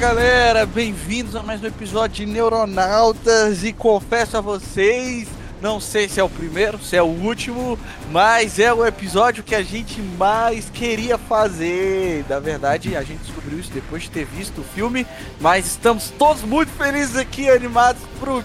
Galera, bem-vindos a mais um episódio de Neuronautas e confesso a vocês, não sei se é o primeiro, se é o último, mas é o episódio que a gente mais queria fazer. Na verdade, a gente descobriu isso depois de ter visto o filme, mas estamos todos muito felizes aqui, animados pro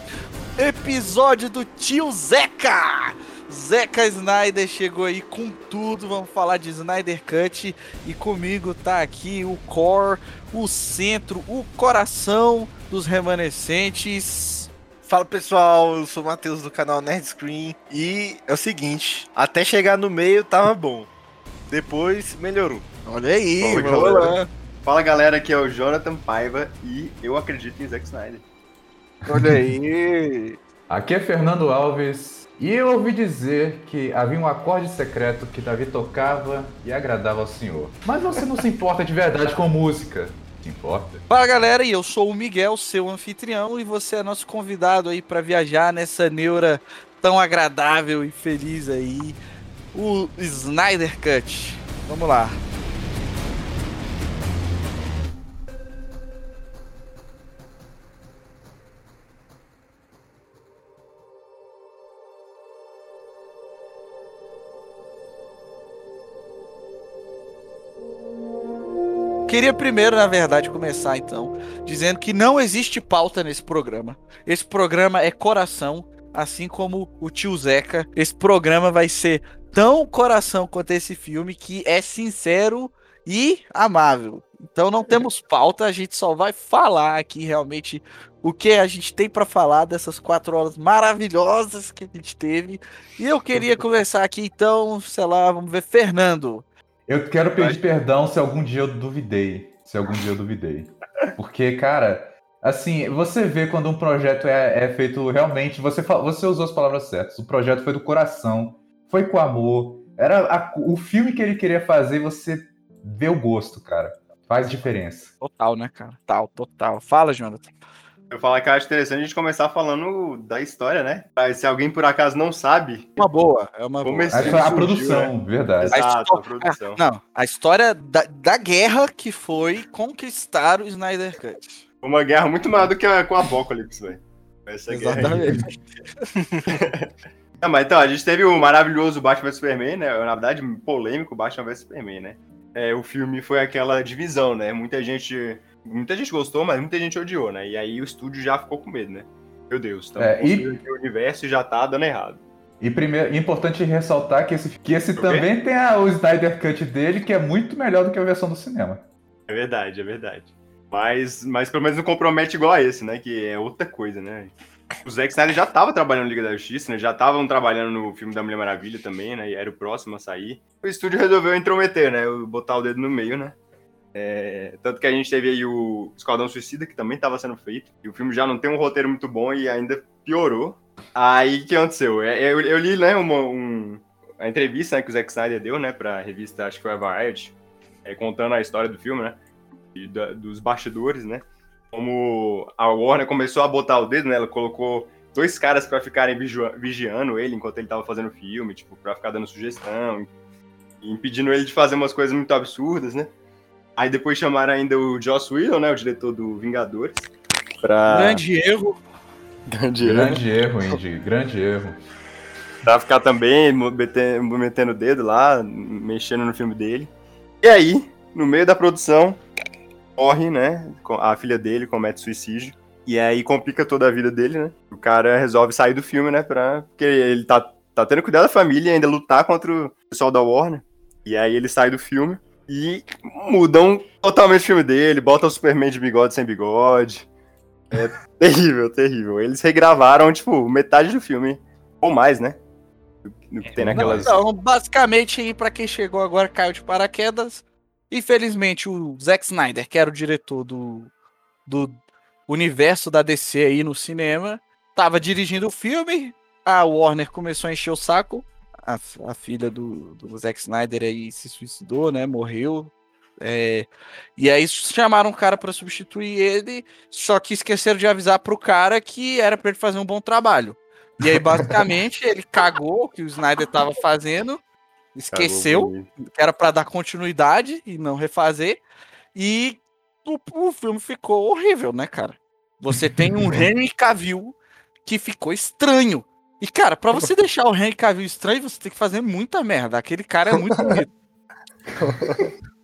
episódio do Tio Zeca! Zeca Snyder chegou aí com tudo. Vamos falar de Snyder Cut. E comigo tá aqui o core, o centro, o coração dos remanescentes. Fala pessoal, eu sou o Matheus do canal Nerd Screen. E é o seguinte: até chegar no meio tava bom. Depois melhorou. Olha aí, Bom, vamos galera. lá. Fala galera, aqui é o Jonathan Paiva e eu acredito em Zack Snyder. Olha aí. Aqui é Fernando Alves e eu ouvi dizer que havia um acorde secreto que Davi tocava e agradava ao senhor. Mas você não se importa de verdade com música. Se importa? Fala galera, e eu sou o Miguel, seu anfitrião, e você é nosso convidado aí pra viajar nessa neura tão agradável e feliz aí, o Snyder Cut. Vamos lá. Queria primeiro, na verdade, começar então dizendo que não existe pauta nesse programa. Esse programa é coração, assim como o tio Zeca. Esse programa vai ser tão coração quanto esse filme que é sincero e amável. Então não temos pauta, a gente só vai falar aqui realmente o que a gente tem pra falar dessas quatro horas maravilhosas que a gente teve. E eu queria conversar aqui então, sei lá, vamos ver, Fernando. Eu quero pedir perdão se algum dia eu duvidei. Se algum dia eu duvidei. Porque, cara, assim, você vê quando um projeto é, é feito realmente. Você, você usou as palavras certas. O projeto foi do coração, foi com amor. Era a- o filme que ele queria fazer, você vê o gosto, cara. Faz diferença. Total, né, cara? Total, total. Fala, Jonathan. Eu falo que eu acho interessante a gente começar falando da história, né? Se alguém por acaso não sabe, Uma boa, é uma boa. a surgiu, produção, verdade. A Exato, histó- a produção. Não, a história da, da guerra que foi conquistar o Snyder Cut. uma guerra muito maior do que a, com a Apocalypse, velho. Essa guerra. Exatamente. Não, mas então, a gente teve o maravilhoso Batman vs Superman, né? Na verdade, polêmico Batman vs Superman, né? É, o filme foi aquela divisão, né? Muita gente. Muita gente gostou, mas muita gente odiou, né? E aí o estúdio já ficou com medo, né? Meu Deus, estamos É, e- o universo já tá dando errado. E primeiro, é importante ressaltar que esse, que esse também tem a- o Snyder Cut dele, que é muito melhor do que a versão do cinema. É verdade, é verdade. Mas, mas pelo menos não compromete igual a esse, né? Que é outra coisa, né? O Zack Snyder já tava trabalhando no Liga da Justiça, né? Já estavam trabalhando no filme da Mulher Maravilha também, né? E era o próximo a sair. O estúdio resolveu intrometer, né? Botar o dedo no meio, né? É, tanto que a gente teve aí o Esquadrão Suicida, que também estava sendo feito. E o filme já não tem um roteiro muito bom e ainda piorou. Aí o que aconteceu? É, Eu, eu li, né, uma, um, a entrevista né, que o Zack Snyder deu, né, pra revista, acho que foi a Variety, é, contando a história do filme, né? e da- dos bastidores, né? Como a Warner começou a botar o dedo, né? Ela colocou dois caras pra ficarem vigiando ele enquanto ele tava fazendo o filme, tipo, pra ficar dando sugestão, impedindo ele de fazer umas coisas muito absurdas, né? Aí depois chamaram ainda o Joss Whedon, né? O diretor do Vingadores. Pra... Grande erro. Grande erro. Grande erro, Indy. Grande erro. Pra ficar também mo- mete- metendo o dedo lá, mexendo no filme dele. E aí, no meio da produção, morre, né? A filha dele comete suicídio. E aí complica toda a vida dele, né? O cara resolve sair do filme, né? Pra... Porque ele tá, tá tendo que cuidar da família e ainda lutar contra o pessoal da Warner. E aí ele sai do filme e mudam totalmente o filme dele, botam o Superman de bigode sem bigode. É terrível, terrível. Eles regravaram, tipo, metade do filme. Ou mais, né? Do que tem naquelas. Então, basicamente, aí, pra quem chegou agora, caiu de paraquedas. Infelizmente, o Zack Snyder, que era o diretor do, do universo da DC aí no cinema, tava dirigindo o filme, a Warner começou a encher o saco. A, a filha do, do Zack Snyder aí se suicidou, né? Morreu. É, e aí chamaram um cara para substituir ele, só que esqueceram de avisar pro cara que era para ele fazer um bom trabalho. E aí, basicamente, ele cagou o que o Snyder tava fazendo, esqueceu que era para dar continuidade e não refazer. E o, o filme ficou horrível, né, cara? Você tem um Henry Cavill que ficou estranho. E, cara, para você deixar o Henry Cavill estranho, você tem que fazer muita merda. Aquele cara é muito bonito.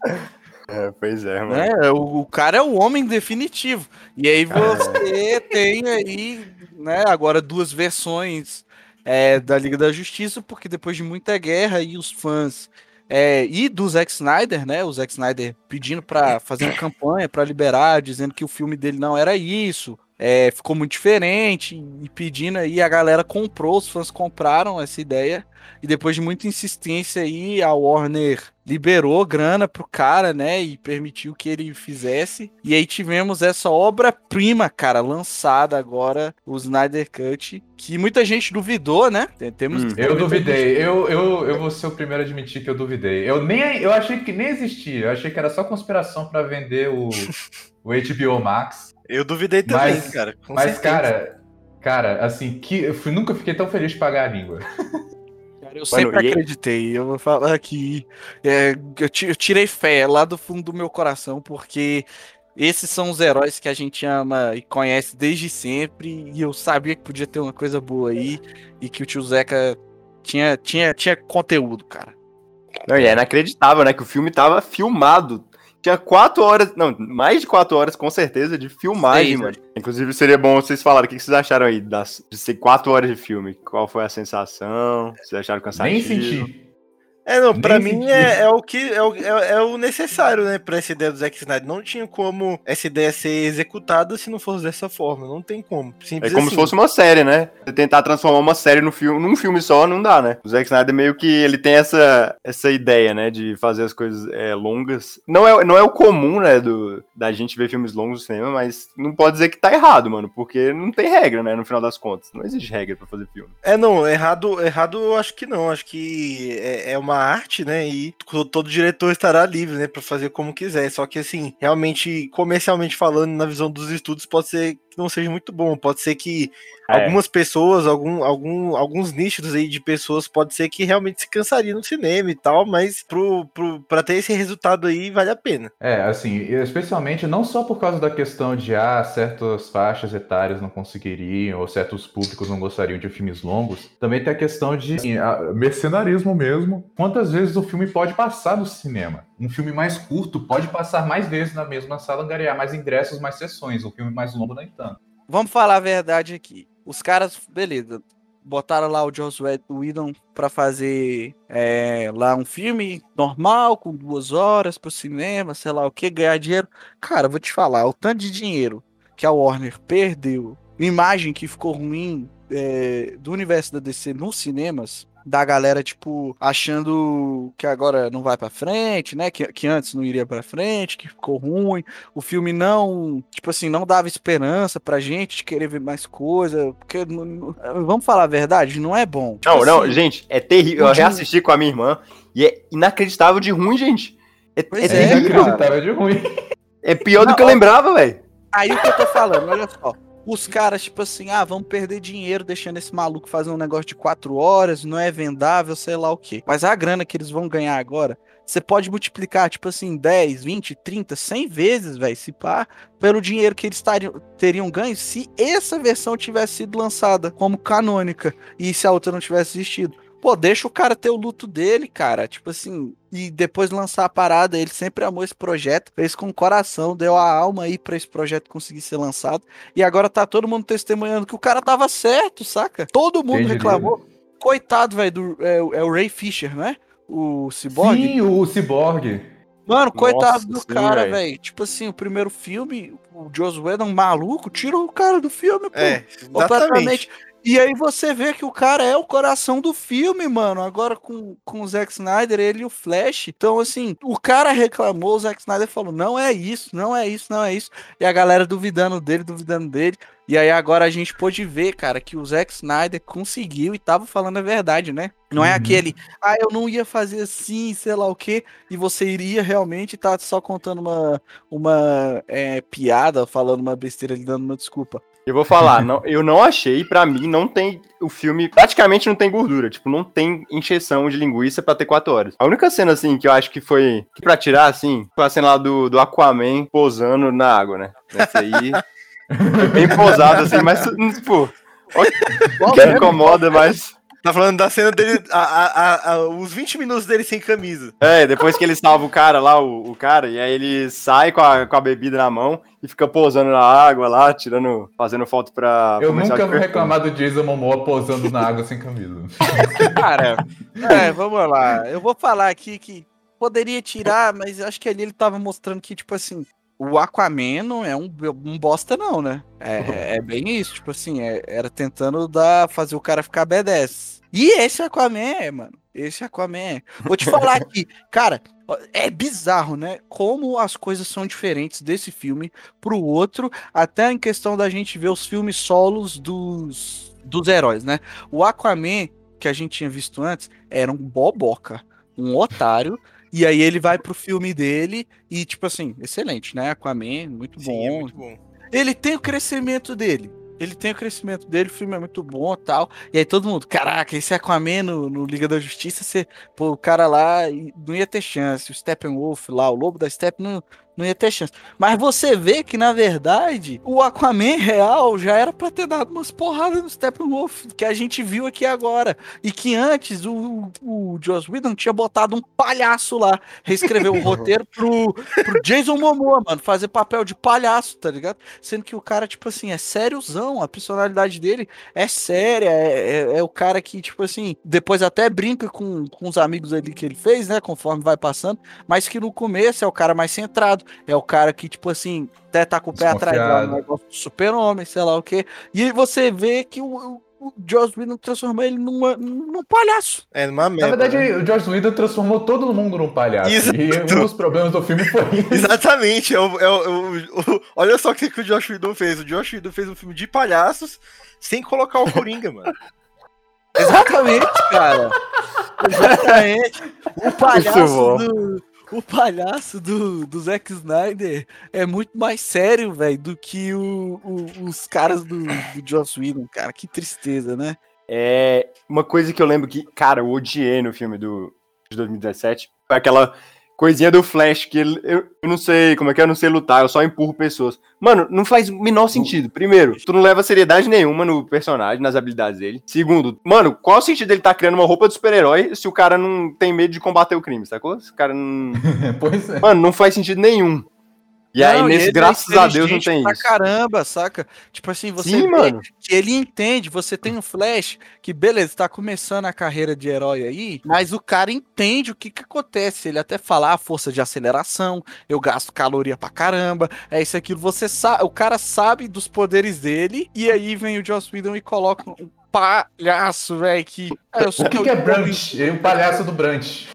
É, pois é, mano. né? O, o cara é o homem definitivo. E aí você tem aí, né, agora duas versões é, da Liga da Justiça, porque depois de muita guerra e os fãs é, e do Zack Snyder, né? O Zack Snyder pedindo para fazer uma campanha para liberar, dizendo que o filme dele não era isso. É, ficou muito diferente e pedindo aí, a galera comprou, os fãs compraram essa ideia e depois de muita insistência aí, a Warner liberou grana pro cara, né, e permitiu que ele fizesse. E aí tivemos essa obra-prima, cara, lançada agora, o Snyder Cut, que muita gente duvidou, né? Temos Hum. Eu duvidei. Eu, eu, eu vou ser o primeiro a admitir que eu duvidei. Eu nem eu achei que nem existia. Eu achei que era só conspiração pra vender o, o HBO Max. Eu duvidei também, Mas- cara. com Mas, certeza. cara, cara, assim, que eu fui- nunca fiquei tão feliz de pagar a língua. Cara, eu sempre e- acreditei. Eu vou falar que é, eu, eu tirei fé lá do fundo do meu coração, porque esses são os heróis que a gente ama e conhece desde sempre. E eu sabia que podia ter uma coisa boa aí e que o tio Zeca tinha, tinha, tinha conteúdo, cara. Não, e é inacreditável, né? Que o filme tava filmado. Tinha quatro horas, não, mais de quatro horas, com certeza, de filmagem, Seis, mano. Inclusive, seria bom vocês falarem o que que vocês acharam aí das, de ser quatro horas de filme. Qual foi a sensação? Vocês acharam cansativo? Nem senti. É, não, pra Nem mim é, é o que é o, é, é o necessário, né, pra essa ideia do Zack Snyder. Não tinha como essa ideia ser executada se não fosse dessa forma. Não tem como. É Simples como assim. se fosse uma série, né? Você tentar transformar uma série no filme, num filme só, não dá, né? O Zack Snyder meio que ele tem essa, essa ideia, né? De fazer as coisas é, longas. Não é, não é o comum, né? Do, da gente ver filmes longos no cinema, mas não pode dizer que tá errado, mano. Porque não tem regra, né? No final das contas. Não existe regra pra fazer filme. É, não, errado, errado eu acho que não. Acho que é, é uma arte, né? E to- todo diretor estará livre, né, Pra fazer como quiser. Só que, assim, realmente, comercialmente falando, na visão dos estudos, pode ser que não seja muito bom. Pode ser que É. algumas pessoas, algum, algum, alguns nichos aí de pessoas, pode ser que realmente se cansariam no cinema e tal, mas pro, pro, pra ter esse resultado aí, vale a pena. É, assim, especialmente não só por causa da questão de ah, certas faixas etárias não conseguiriam, ou certos públicos não gostariam de filmes longos, também tem a questão de assim, a- mercenarismo mesmo. Quantas vezes o filme pode passar no cinema? Um filme mais curto pode passar mais vezes na mesma sala, angariar mais ingressos, mais sessões. Um filme mais longo, nem tanto. Vamos falar a verdade aqui. Os caras, beleza, botaram lá o Whed- Whedon pra fazer é, lá um filme normal, com duas horas pro cinema, sei lá o que, ganhar dinheiro. Cara, vou te falar, o tanto de dinheiro que a Warner perdeu, imagem que ficou ruim é, do universo da DC nos cinemas, da galera, tipo, achando que agora não vai pra frente, né? Que, que antes não iria pra frente, que ficou ruim. O filme não, tipo assim, não dava esperança pra gente de querer ver mais coisa. Porque, não- não- vamos falar a verdade, não é bom. Tipo Não, não, assim, gente, é terrível. Eu reassisti com a minha irmã e é inacreditável de ruim, gente. É, é é, inacreditável de ruim. É pior do Não, que eu ó. lembrava, velho. Aí o que eu tô falando, olha só. Os caras, tipo assim, ah, vamos perder dinheiro deixando esse maluco fazer um negócio de quatro horas, não é vendável, sei lá o quê. Mas a grana que eles vão ganhar agora, você pode multiplicar, tipo assim, 10, 20, 30, 100 vezes, velho, se pá, pelo dinheiro que eles tariam- teriam ganho se essa versão tivesse sido lançada como canônica e se a outra não tivesse existido. Pô, deixa o cara ter o luto dele, cara. Tipo assim, e depois lançar a parada. Ele sempre amou esse projeto, fez com o coração, deu a alma aí pra esse projeto conseguir ser lançado. E agora tá todo mundo testemunhando que o cara tava certo, saca? Todo mundo diria, reclamou. Coitado, velho, do é, o- é o Ray Fisher, né? O Cyborg. Sim, o Cyborg. Mano, coitado Nossa, do sim, cara, velho. Tipo assim, o primeiro filme, o Joss Whedon maluco, tirou o cara do filme, pô. É, Completamente. E aí você vê que o cara é o coração do filme, mano. Agora com, com o Zack Snyder, ele e o Flash. Então, assim, o cara reclamou, o Zack Snyder falou: não é isso, não é isso, não é isso. E a galera duvidando dele, duvidando dele. E aí agora a gente pôde ver, cara, que o Zack Snyder conseguiu e tava falando a verdade, né? Não é Uhum. aquele, ah, eu não ia fazer assim, sei lá o quê, e você iria realmente estar só contando uma, uma é, piada, falando uma besteira, lhe dando uma desculpa. Eu vou falar, não, eu não achei, pra mim, não tem. O filme praticamente não tem gordura. Tipo, não tem encheção de linguiça pra ter quatro horas. A única cena, assim, que eu acho que foi. Pra tirar, assim, foi a cena lá do, do Aquaman posando na água, né? Essa aí. bem posado, assim, mas, tipo. Que incomoda, mas. Tá falando da cena dele, a, a, a- a- os 20 minutos dele sem camisa. É, depois que ele salva o cara lá, o, o cara, e aí ele sai com a, com a bebida na mão e fica posando na água lá, tirando, fazendo foto pra. Eu nunca vou reclamar do Jason Momoa posando na água sem camisa. Cara, é, vamos lá. Eu vou falar aqui que poderia tirar, mas acho que ali ele tava mostrando que, tipo assim, o Aquaman não é um, um bosta, não, né? É, é bem isso, tipo assim, é- era tentando dar, fazer o cara ficar B10. E esse Aquaman, é, mano. Esse Aquaman. é. Vou te falar aqui, cara, é bizarro, né? Como as coisas são diferentes desse filme pro outro, até em questão da gente ver os filmes solos dos, dos heróis, né? O Aquaman, que a gente tinha visto antes, era um boboca, um otário. E aí ele vai pro filme dele e, tipo assim, excelente, né? Aquaman, muito bom. Sim, é muito bom. Ele tem o crescimento dele. Ele tem o crescimento dele, o filme é muito bom e tal. E aí todo mundo, caraca, esse Aquaman no, no Liga da Justiça, você, pô, o cara lá não ia ter chance. O Steppenwolf lá, o Lobo da Steppe não, não ia ter chance. Mas você vê que, na verdade, o Aquaman real já era pra ter dado umas porradas no Steppenwolf, que a gente viu aqui agora. E que antes o, o Joss Whedon tinha botado um palhaço lá, reescreveu o roteiro pro, pro Jason Momoa, mano, fazer papel de palhaço, tá ligado? Sendo que o cara, tipo assim, é sériozão, a personalidade dele é séria, é, é- é o cara que, tipo assim, depois até brinca com, com os amigos ali que ele fez, né, conforme vai passando, mas que no começo é o cara mais centrado, é o cara que, tipo assim, até tá com o pé atrás lá no Desconfiado. negócio do super-homem, sei lá o quê, e você vê que o, o, Joss Whedon transformou ele numa, num palhaço. É numa Na merda. verdade, né? o George Whedon transformou todo mundo num palhaço. Exato. E um dos problemas do filme foi isso. Exatamente. É o, é o- é o- olha só o que, que o Josh Whedon fez. O Josh Whedon fez um filme de palhaços sem colocar o Coringa, mano. Exatamente, cara. Exatamente. O palhaço do. O palhaço do, do Zack Snyder é muito mais sério, velho, do que o, o- os caras do, do Joss Whedon, cara. Que tristeza, né? É uma coisa que eu lembro que, cara, eu odiei no filme do, de 2017 foi aquela coisinha do Flash que ele- eu, eu não sei como é que é, eu não sei lutar, eu só empurro pessoas. Mano, não faz o menor sentido. Primeiro, tu não leva seriedade nenhuma no personagem, nas habilidades dele. Segundo, mano, qual o sentido dele tá criando uma roupa de super-herói se o cara não tem medo de combater o crime, sacou? Se o cara não. pois é. Mano, não faz sentido nenhum. E aí, Não, nesse, ele é graças a Deus, não tem pra isso. caramba, saca? Tipo assim, você Sim, mano. que ele entende, você tem um Flash que, beleza, tá começando a carreira de herói aí, mas o cara entende o que que acontece. Ele até fala a força de aceleração, eu gasto caloria pra caramba, é isso aquilo. Você sabe, o cara sabe dos poderes dele, e aí vem o Joss Whedon e coloca um palhaço, velho, que... Ah, eu sou O que, que é Brunch? Ele é o palhaço do Brunch.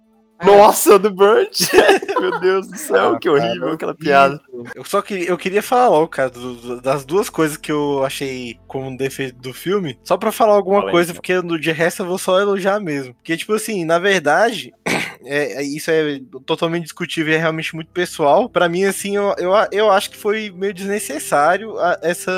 Nossa, do Burnt! Meu Deus do céu, Ah, que horrível cara, aquela piada. Eu só queria, eu queria falar logo, cara, do- das duas coisas que eu achei como um defeito do filme. Só pra falar alguma aí, coisa, então. porque no de resto eu vou só elogiar mesmo. Porque, tipo assim, na verdade, é, é- isso é totalmente discutível e é realmente muito pessoal. Pra mim, assim, eu, eu, eu acho que foi meio desnecessário a- essa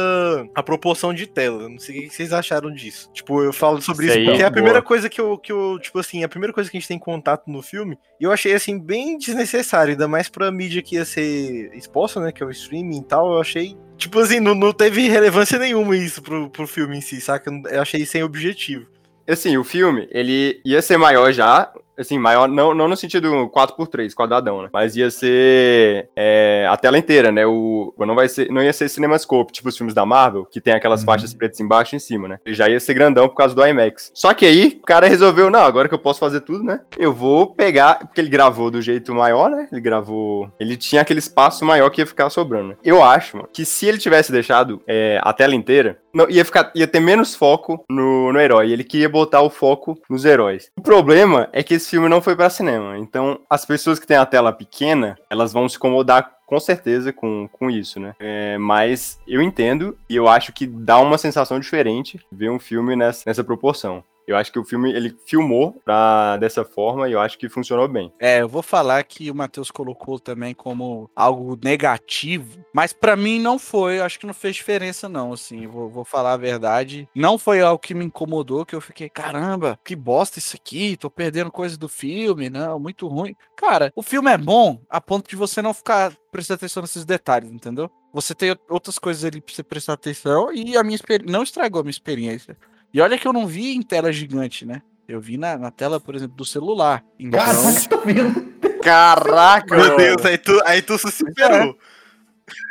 a proporção de tela. Não sei o que vocês acharam disso. Tipo, eu falo sobre Isso isso aí, porque é a boa. primeira coisa que eu, que eu, tipo assim, a primeira coisa que a gente tem contato no filme, e eu achei, assim, bem desnecessário, ainda mais pra mídia que ia ser exposta, né, que é o streaming e tal, eu achei, tipo assim, não, não teve relevância nenhuma isso pro, pro filme em si, saca? Eu achei sem objetivo. Assim, o filme, ele ia ser maior já, assim, maior, não, não no sentido 4x3, quadradão, né? Mas ia ser é, a tela inteira, né? O, não, vai ser, não ia ser CinemaScope, tipo os filmes da Marvel, que tem aquelas Uhum. faixas pretas embaixo e em cima, né? Ele já ia ser grandão por causa do IMAX. Só que aí, o cara resolveu, não, agora que eu posso fazer tudo, né? Eu vou pegar, porque ele gravou do jeito maior, né? Ele gravou... Ele tinha aquele espaço maior que ia ficar sobrando, né? Eu acho, mano, que se ele tivesse deixado é, a tela inteira, não, ia, ficar, ia ter menos foco no, no herói. Ele queria botar o foco nos heróis. O problema é que esse filme não foi pra cinema. Então, as pessoas que têm a tela pequena, elas vão se incomodar com certeza com, com isso, né? É, mas eu entendo e eu acho que dá uma sensação diferente ver um filme nessa, nessa proporção. Eu acho que o filme ele filmou pra, dessa forma e eu acho que funcionou bem. É, eu vou falar que o Matheus colocou também como algo negativo, mas pra mim não foi, eu acho que não fez diferença não, assim, vou, vou falar a verdade. Não foi algo que me incomodou, que eu fiquei, caramba, que bosta isso aqui, tô perdendo coisas do filme, não, muito ruim. Cara, o filme é bom a ponto de você não ficar prestando atenção nesses detalhes, entendeu? Você tem outras coisas ali pra você prestar atenção e a minha experiência não estragou a minha experiência. E olha que eu não vi em tela gigante, né? Eu vi na, na tela, por exemplo, do celular. Então, Caralho, tô vendo. Caraca! Meu Deus, aí tu, aí tu se superou.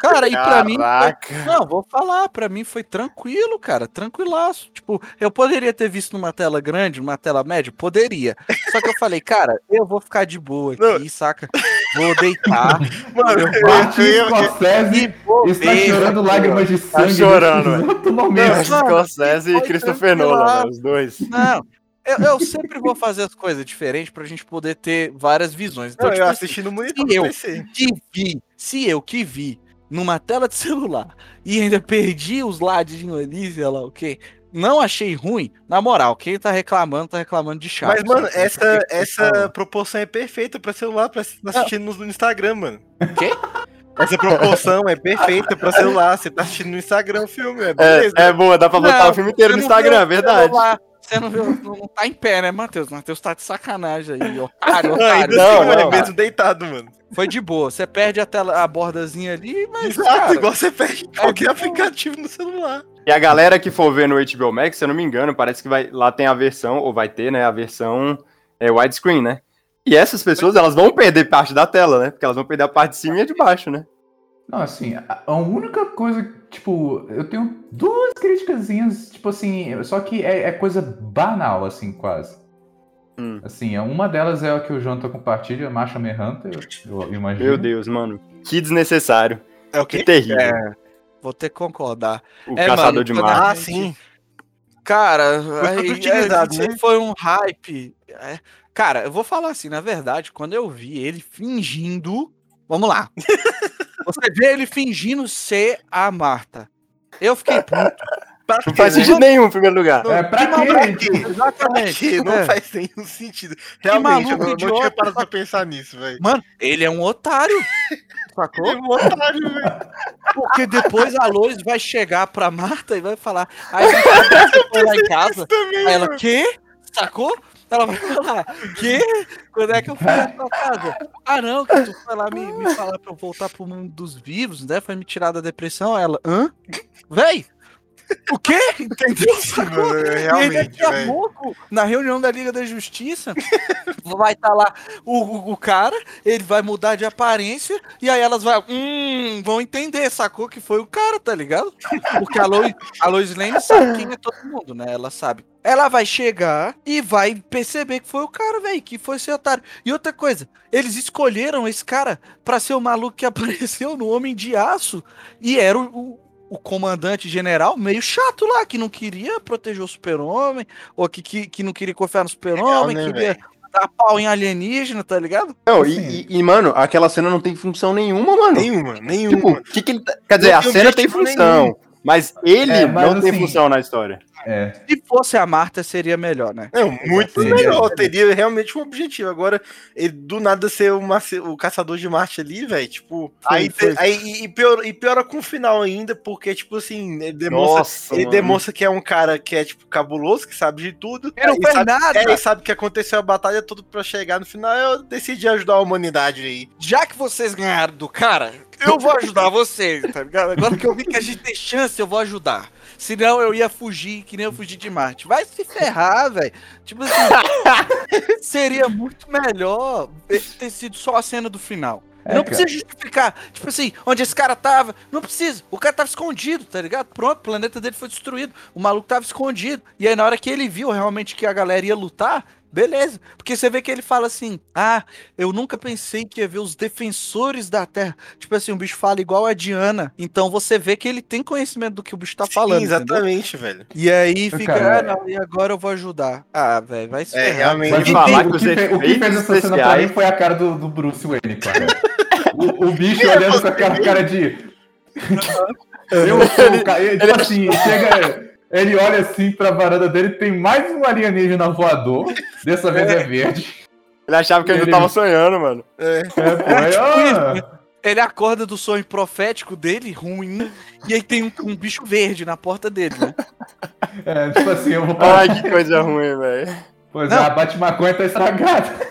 Cara, e pra mim. Foi- Não, vou falar, pra mim foi tranquilo, cara, tranquilaço. Tipo, eu poderia ter visto numa tela grande, numa tela média? Poderia. Só que eu falei, cara, eu vou ficar de boa aqui, saca? Vou deitar. Mano, eu, Martin eu, eu, Scorsese e vou está ver, chorando lágrimas de sangue. chorando, velho. Scorsese e Christopher. Nolan, né, os dois. Não. Eu, eu sempre vou fazer as coisas diferentes pra gente poder ter várias visões. Então, não, tipo eu assim, assisti no monitor e eu? do PC. que vi, se eu que vi numa tela de celular e ainda perdi os ladinhos ali, sei lá o quê, não achei ruim, na moral, quem tá reclamando, tá reclamando de chato. Mas, mano, sabe? essa, essa proporção é perfeita pra celular, pra pra assistir no, no Instagram, mano. Quê? Essa proporção é perfeita pra celular. Você tá assistindo no Instagram o filme, é É, beleza. é boa, dá pra botar Não, o filme inteiro no Instagram, é verdade. celular, Você não viu, não, não tá em pé, né, Matheus? Matheus tá de sacanagem aí, otário, Não, otário. Não, assim, não. é mesmo deitado, mano. Foi de boa, você perde a, tela, a bordazinha ali, mas, Exato, cara, igual você perde qualquer de boa. aplicativo no celular. E a galera que for ver no HBO Max, se eu não me engano, parece que vai, lá tem a versão, ou vai ter, né, a versão é, widescreen, né? E essas pessoas, elas vão perder parte da tela, né? Porque elas vão perder a parte de cima e a de baixo, né? Não, assim, a, a única coisa, tipo, eu tenho duas criticazinhas, tipo assim, só que é, é coisa banal, assim, quase. Hum. Assim, uma delas é a que o Jonathan compartilha, Marcha Hunter, eu, eu imagino. Meu Deus, mano. Que desnecessário. É o Que terrível. É, vou ter que concordar. O É, Caçador mano, de Marte. Ah, sim. Cara, aí, utilizado, é, né? foi um hype. É, cara, eu vou falar assim, na verdade, quando eu vi ele fingindo. Vamos lá. Você vê ele fingindo ser a Marta. Eu fiquei puto. Pra Não quê, faz né? sentido nenhum, em primeiro lugar. É, pra Não, quê? pra quê? Pra Exatamente. quê? Não É. faz nenhum sentido. Realmente, eu maluco não, não tinha idiota. parado pra pensar nisso, velho. Mano, ele é um otário. Sacou? É um otário, velho. Porque depois a Lois vai chegar pra Marta e vai falar. Aí você foi lá em casa. Também, Aí ela, mano. quê? Sacou? Ela vai falar, quê? Quando é que eu fui pra casa? Ah, não, que tu foi lá me, me falar pra eu voltar pro mundo dos vivos, né? Foi me tirar da depressão. Ela, hã? Véi! O quê? Entendeu? E aí Realmente, daqui a pouco, na reunião da Liga da Justiça, vai estar lá o, o, o cara, ele vai mudar de aparência, e aí elas vai, hum, vão entender, sacou? Que foi o cara, tá ligado? Porque a Lois, a Lois Lane sabe quem é todo mundo, né? Ela sabe. Ela vai chegar e vai perceber que foi o cara, velho, que foi esse otário. E outra coisa, eles escolheram esse cara pra ser o maluco que apareceu no Homem de Aço e era o, o, o comandante general meio chato lá, que não queria proteger o super-homem, ou que, que, que não queria confiar no super-homem, né, queria dar pau em alienígena, tá ligado? Não, Assim. e, e- mano, aquela cena não tem função nenhuma, mano. Nenhuma, nenhuma. Tipo, que que ele tá- Quer dizer, Não a tem cena tem função, nenhum. mas ele É, mas não tem assim- função na história. É. Se fosse a Marta, seria melhor, né? Não, muito Seria. melhor. Teria realmente um objetivo. Agora, ele do nada ser uma, o caçador de Marte ali, velho. Tipo, Foi, aí, foi. aí e, piora, e piora com o final ainda, porque, tipo assim, ele demonstra, Nossa, ele demonstra que é um cara que é, tipo, cabuloso, que sabe de tudo. Ele não e sabe, nada. é, e sabe que aconteceu a batalha toda pra chegar no final. Eu decidi ajudar a humanidade aí. Já que vocês ganharam do cara, eu vou ajudar vocês, tá ligado? Agora que eu vi que a gente tem chance, eu vou ajudar. Senão eu ia fugir, que nem eu fugi de Marte. Vai se ferrar, velho. Tipo assim, seria muito melhor ter sido só a cena do final. É, não cara. precisa justificar. Tipo assim, onde esse cara tava. Não precisa. O cara tava escondido, tá ligado? Pronto, o planeta dele foi destruído. O maluco tava escondido. E aí, na hora que ele viu realmente que a galera ia lutar, Beleza. Porque você vê que ele fala assim: Ah, eu nunca pensei que ia ver os defensores da Terra. Tipo assim, o bicho fala igual a Diana. Então você vê que ele tem conhecimento do que o bicho tá Sim, falando. entendeu? exatamente, velho. E aí fica, Cara, ah, não, e agora eu vou ajudar. Ah, velho, vai se É, realmente. O falar que, que o que o fez essa cena pra mim foi a cara do, do Bruce Wayne, cara. o, o bicho olhando com aquela cara de. Eu sou o cara. Ele, tipo assim, chega. Ele olha assim pra varanda dele, tem mais um alienígena voador. Dessa vez é verde. Ele achava que ele Ele- tava sonhando, mano. É. É, pô, aí, ó. Ele acorda do sonho profético dele, ruim, e aí tem um, um bicho verde na porta dele, né? É, tipo assim, eu vou Ai, que coisa ruim, velho. Pois Não. é, a Batmaconha tá estragada.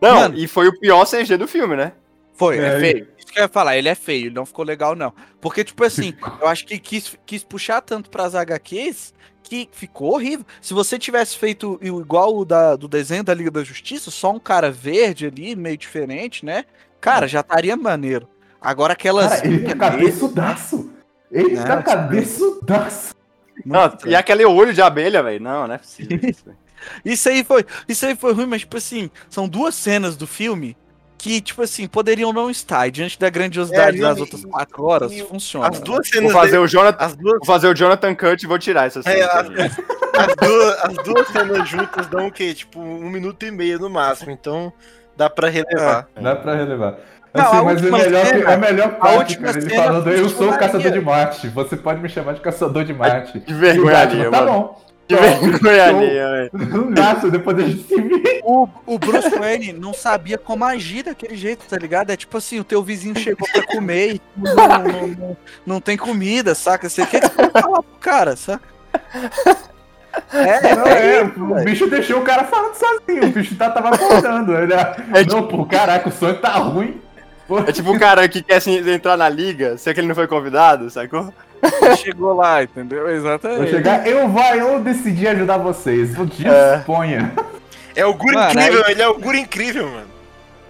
Não, Mano. e foi o pior CG do filme, né? Foi, é, É, feio. Isso que eu ia falar, ele é feio, ele não ficou legal, não. Porque, tipo assim, eu acho que quis, quis puxar tanto pras HQs que ficou horrível. Se você tivesse feito igual o da, do desenho da Liga da Justiça, só um cara verde ali, meio diferente, né? Cara, já estaria maneiro. Agora aquelas. Cara, ele tá cabeçudaço. Ele Não, tá tipo- cabeçudaço. Não, e aquele olho de abelha, velho. Não, não é possível. isso. Isso aí foi, isso aí foi ruim, mas tipo assim, são duas cenas do filme que, tipo assim, poderiam não estar. E diante da grandiosidade É, das outras quatro horas, e funciona. As né? duas Vou cenas. fazer dele- o Jonathan. As duas, Vou fazer o Jonathan Cut e vou tirar essa cena. É, a- também. as, duas, as duas cenas juntas dão o quê? Tipo, um minuto e meio no máximo. Então dá pra relevar. Dá pra relevar. Não, Assim, a mas o última melhor, que- cena- a melhor parte, cara, ele falando, eu sou o funcionaria." caçador de Marte. Você pode me chamar de caçador de Marte. E o vergonha tá mano. bom. Que vergonha alheia, velho. Depois a gente se vê. O, o Bruce Wayne não sabia como agir daquele jeito, tá ligado? É tipo assim, o teu vizinho chegou pra comer e não, não, não- não tem comida, saca? Você quer que você falar pro cara, saca? É, Não, é, é, isso, o velho. bicho deixou o cara falando sozinho. O bicho tá, tava acordando. Ele, É não, pô, caraca, o sonho tá ruim. É tipo um cara que quer assim, entrar na liga, sei que ele não foi convidado, sacou? Chegou lá, entendeu? Vou Exatamente. chegar, eu vai, eu decidi ajudar vocês. É. Disponha. É o Guru Mano, incrível, ele é o Guru incrível, mano.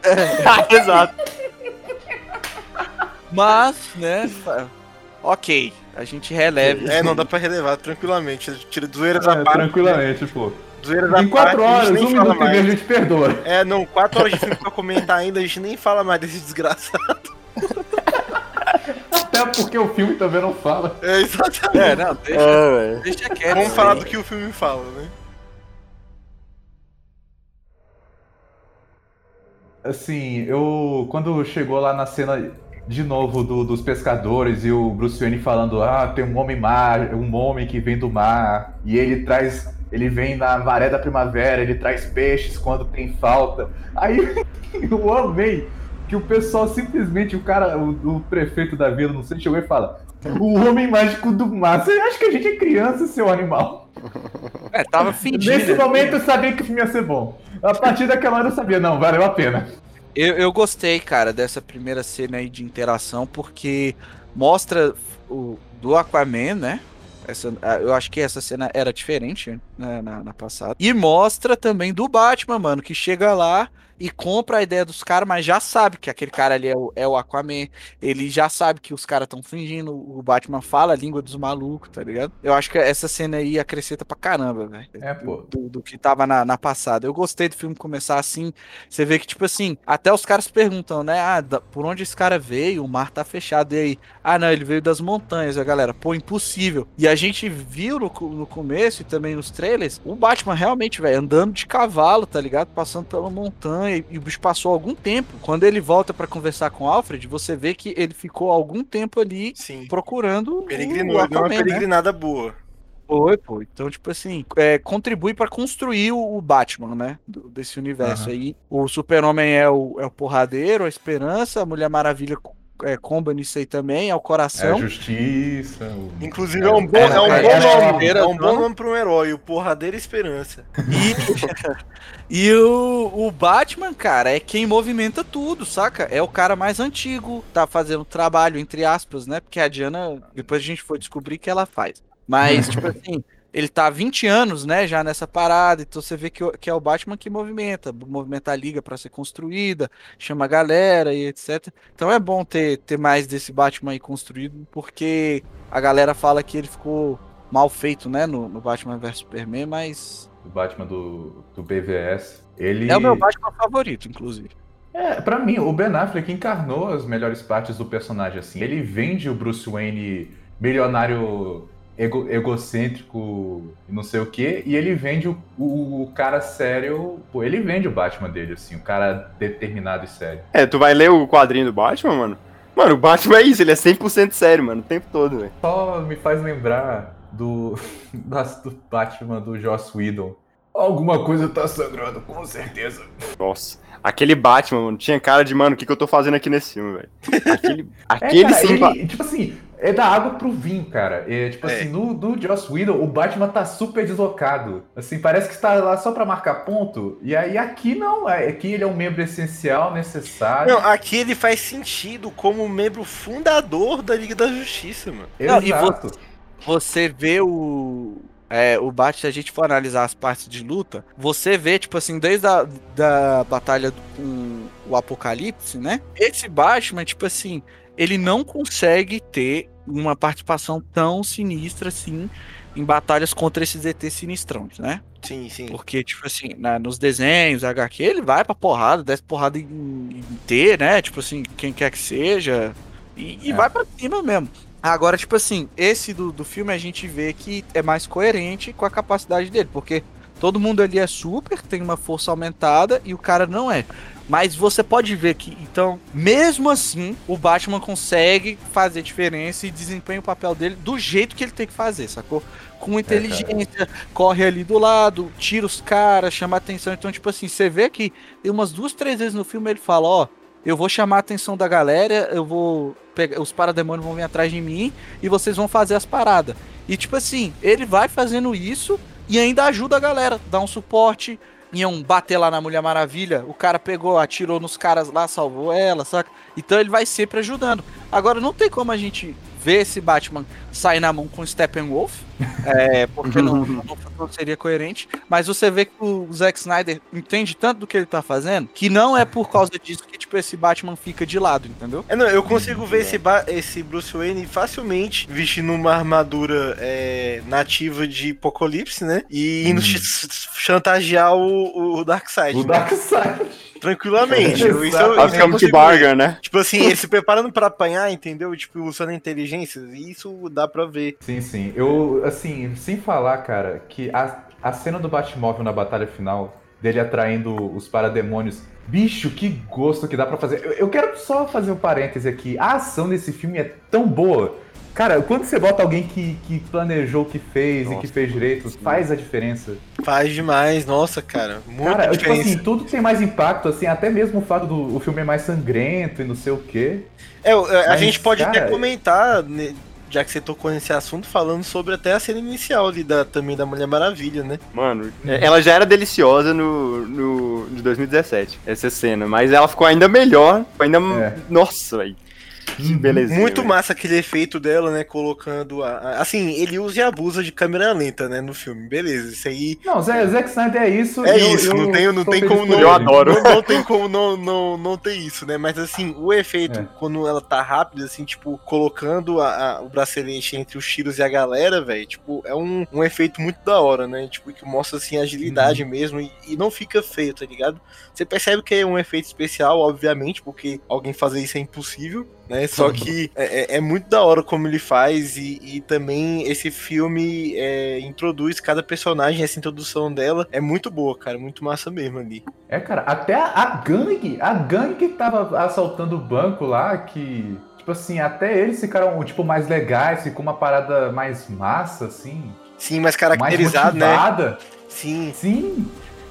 Exato. Mas, né? Ok, a gente releva. É, não dá pra relevar tranquilamente. Tira zoeiras É, à parte. tranquilamente, pô. Zoeiras Em quatro parte, horas, um minuto e mais. meio a gente perdoa. É, não, quatro horas de filme pra comentar ainda, a gente nem fala mais desse desgraçado. Até porque o filme também não fala. É, exatamente. É, não, deixa, É, deixa quieto. Vamos falar do que o filme fala, né? Assim, eu. Quando chegou lá na cena de novo do- dos pescadores e o Bruce Wayne falando: Ah, tem um homem mar, um homem que vem do mar, e ele traz. Ele vem na maré da primavera, ele traz peixes quando tem falta. Aí eu amei que o pessoal simplesmente, o cara, o, o prefeito da vila, não sei, chegou e fala: O homem mágico do mar. Você acha que a gente é criança, seu animal? É, tava fingindo. Nesse momento eu sabia que o filme ia ser bom. A partir daquela hora eu sabia, não, valeu a pena. Eu, eu gostei, cara, dessa primeira cena aí de interação, porque mostra o do Aquaman, né? Essa, eu acho que essa cena era diferente né, na, na passada. E mostra também do Batman, mano, que chega lá e compra a ideia dos caras, mas já sabe que aquele cara ali é o, é o Aquaman. Ele já sabe que os caras estão fingindo. O Batman fala a língua dos malucos, tá ligado? Eu acho que essa cena aí acrescenta pra caramba, velho É, pô. do, do que tava na, na passada. Eu gostei do filme começar assim. Você vê que, tipo assim, até os caras perguntam, né? Ah, da- por onde esse cara veio? O mar tá fechado. E aí? Ah, não, ele veio das montanhas, a galera. Pô, impossível. E a gente viu no, no começo e também nos trailers o Batman realmente, velho, andando de cavalo, tá ligado? Passando pela montanha. E, e o bicho passou algum tempo. Quando ele volta pra conversar com o Alfred, você vê que ele ficou algum tempo ali Sim. procurando. Peregrinou, o deu uma Aquaman, né? peregrinada boa. Foi, pô. Então, tipo assim, é, contribui pra construir o, Batman, né? do- desse universo Aham. aí. O Super-Homem é o, é o porradeiro, a esperança, a Mulher Maravilha é, comba nisso aí também, é o É a coração. justiça. o- Inclusive é um bom, é, é, um é, bom é, nome. é, É um é, bom nome pra um herói, o Porradeira Esperança. E, e o, o Batman, cara, é quem movimenta tudo, saca? É o cara mais antigo, tá fazendo trabalho, entre aspas, né? Porque a Diana, depois a gente foi descobrir que ela faz. Mas, tipo assim, ele tá há 20 anos, né, já nessa parada, então você vê que, o- que é o Batman que movimenta, movimenta a liga pra ser construída, chama a galera e etc. Então é bom ter, ter mais desse Batman aí construído, porque a galera fala que ele ficou mal feito, né, no, no Batman vs Superman, mas do Batman do, do BVS. Ele... É o meu Batman favorito, inclusive. É, pra mim, o Ben Affleck encarnou as melhores partes do personagem, assim. Ele vende o Bruce Wayne milionário ego, egocêntrico e não sei o quê, e ele vende o, o, o, cara sério. Pô, ele vende o Batman dele, assim, o cara determinado e sério. É, tu vai ler o quadrinho do Batman, mano? Mano, o Batman é isso, ele é 100% sério, mano, o tempo todo, velho. Só me faz lembrar do, do Batman do Joss Whedon. Alguma coisa tá sangrando, com certeza. Nossa. Aquele Batman, mano, tinha cara de, mano, o que, que eu tô fazendo aqui nesse filme, velho? Aquele, aquele é, cara, sim. Ele, tipo assim, é da água pro vinho, cara. É, tipo é. assim, no, no Joss Whedon, o Batman tá super deslocado. Assim, parece que está lá só pra marcar ponto. E aí aqui não, é, aqui ele é um membro essencial, necessário. Não, aqui ele faz sentido como membro fundador da Liga da Justiça, mano. Não, Exato. E você, você vê o é, o Batman, se a gente for analisar as partes de luta, você vê, tipo assim, desde a da batalha com o Apocalipse, né? Esse Batman, tipo assim, ele não consegue ter uma participação tão sinistra assim em batalhas contra esses ET sinistrões, né? Sim, sim. Porque, tipo assim, na, nos desenhos, HQ, ele vai pra porrada, desce porrada em, em T, né? Tipo assim, quem quer que seja. E, e é. vai pra cima mesmo. Agora, tipo assim, esse do, do filme a gente vê que é mais coerente com a capacidade dele, porque todo mundo ali é super, tem uma força aumentada e o cara não é. Mas você pode ver que, então, mesmo assim, o Batman consegue fazer diferença e desempenha o papel dele do jeito que ele tem que fazer, sacou? Com inteligência, é, corre ali do lado, tira os caras, chama atenção. Então, tipo assim, você vê que tem umas duas, três vezes no filme ele fala: Ó, eu vou chamar a atenção da galera, eu vou pegar, os parademônios vão vir atrás de mim e vocês vão fazer as paradas. E tipo assim, ele vai fazendo isso e ainda ajuda a galera, dá um suporte, iam bater lá na Mulher Maravilha, o cara pegou, atirou nos caras lá, salvou ela, saca? Então ele vai sempre ajudando. Agora não tem como a gente ver esse Batman sair na mão com Steppenwolf, é, porque não, não, não, seria coerente, mas você vê que o Zack Snyder entende tanto do que ele tá fazendo, que não é por causa disso que, tipo, esse Batman fica de lado, entendeu? É, não, eu consigo ver esse, esse Bruce Wayne facilmente vestindo uma armadura é, nativa de Apocalipse, né, e indo hum. chantagear o, o Darkseid. O né? Darkseid. Tranquilamente. isso, isso de bargain, né? Tipo assim, ele se preparando para apanhar, entendeu? Tipo, usando inteligência, isso dá pra ver. Sim, sim. Eu, assim, sem falar, cara, que a, a cena do Batmóvel na batalha final, dele atraindo os parademônios. Bicho, que gosto que dá para fazer. Eu, eu, quero só fazer um parêntese aqui. A ação desse filme é tão boa Cara, quando você bota alguém que, que planejou o que fez nossa, e que fez direito, faz a diferença. Faz demais, nossa, cara. Muita cara, diferença. tipo assim, tudo tem mais impacto, assim, até mesmo o fato do o filme é mais sangrento e não sei o quê. É, a Mas, gente pode cara, até comentar, né, já que você tocou nesse assunto, falando sobre até a cena inicial ali da, também da Mulher Maravilha, né? Mano, é, ela já era deliciosa no, no de 2017, essa cena, mas ela ficou ainda melhor, ainda. É. Nossa, velho. Beleza. Muito massa aquele efeito dela, né? Colocando a, a, Assim, ele usa e abusa de câmera lenta, né? No filme. Beleza, isso aí. Não, Zé, Zack Snyder é isso. É eu, isso, eu, não tem, não tem como não. Eu adoro. Não, não, tem como não, não, não ter isso, né? Mas assim, o efeito, é. quando ela tá rápida, assim, tipo, colocando a, o bracelete entre os tiros e a galera, velho, tipo, é um, um efeito muito da hora, né? Tipo, que mostra assim agilidade uhum. mesmo e, e não fica feio, tá ligado? Você percebe que é um efeito especial, obviamente, porque alguém fazer isso é impossível né? Só que é, é, é, muito da hora como ele faz e, e também esse filme é, introduz cada personagem, essa introdução dela é muito boa, cara, muito massa mesmo ali. É, cara, até a, a gangue, a gangue que tava assaltando o banco lá, que tipo assim, até eles ficaram tipo mais legais, ficou uma parada mais massa assim. Sim, mais caracterizado, mais né? Sim. Sim.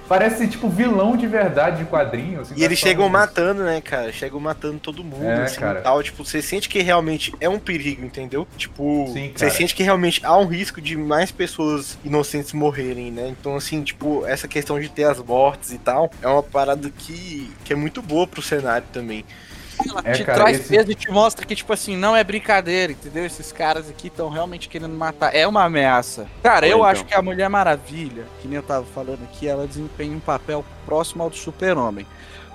Parece, tipo, vilão de verdade de quadrinho. Assim, e eles chegam matando, né, cara? Chegam matando todo mundo, é, assim, cara. tal. Tipo, você sente que realmente é um perigo, entendeu? Tipo, Sim, você sente que realmente há um risco de mais pessoas inocentes morrerem, né? Então, assim, tipo, essa questão de ter as mortes e tal, é uma parada que, que é muito boa pro cenário também. Ela é, te cara, traz esse... peso e te mostra que, tipo assim, não é brincadeira, entendeu? Esses caras aqui estão realmente querendo matar. É uma ameaça. Cara, eu então. acho que a Mulher Maravilha, que nem eu tava falando aqui, ela desempenha um papel próximo ao do Super-Homem.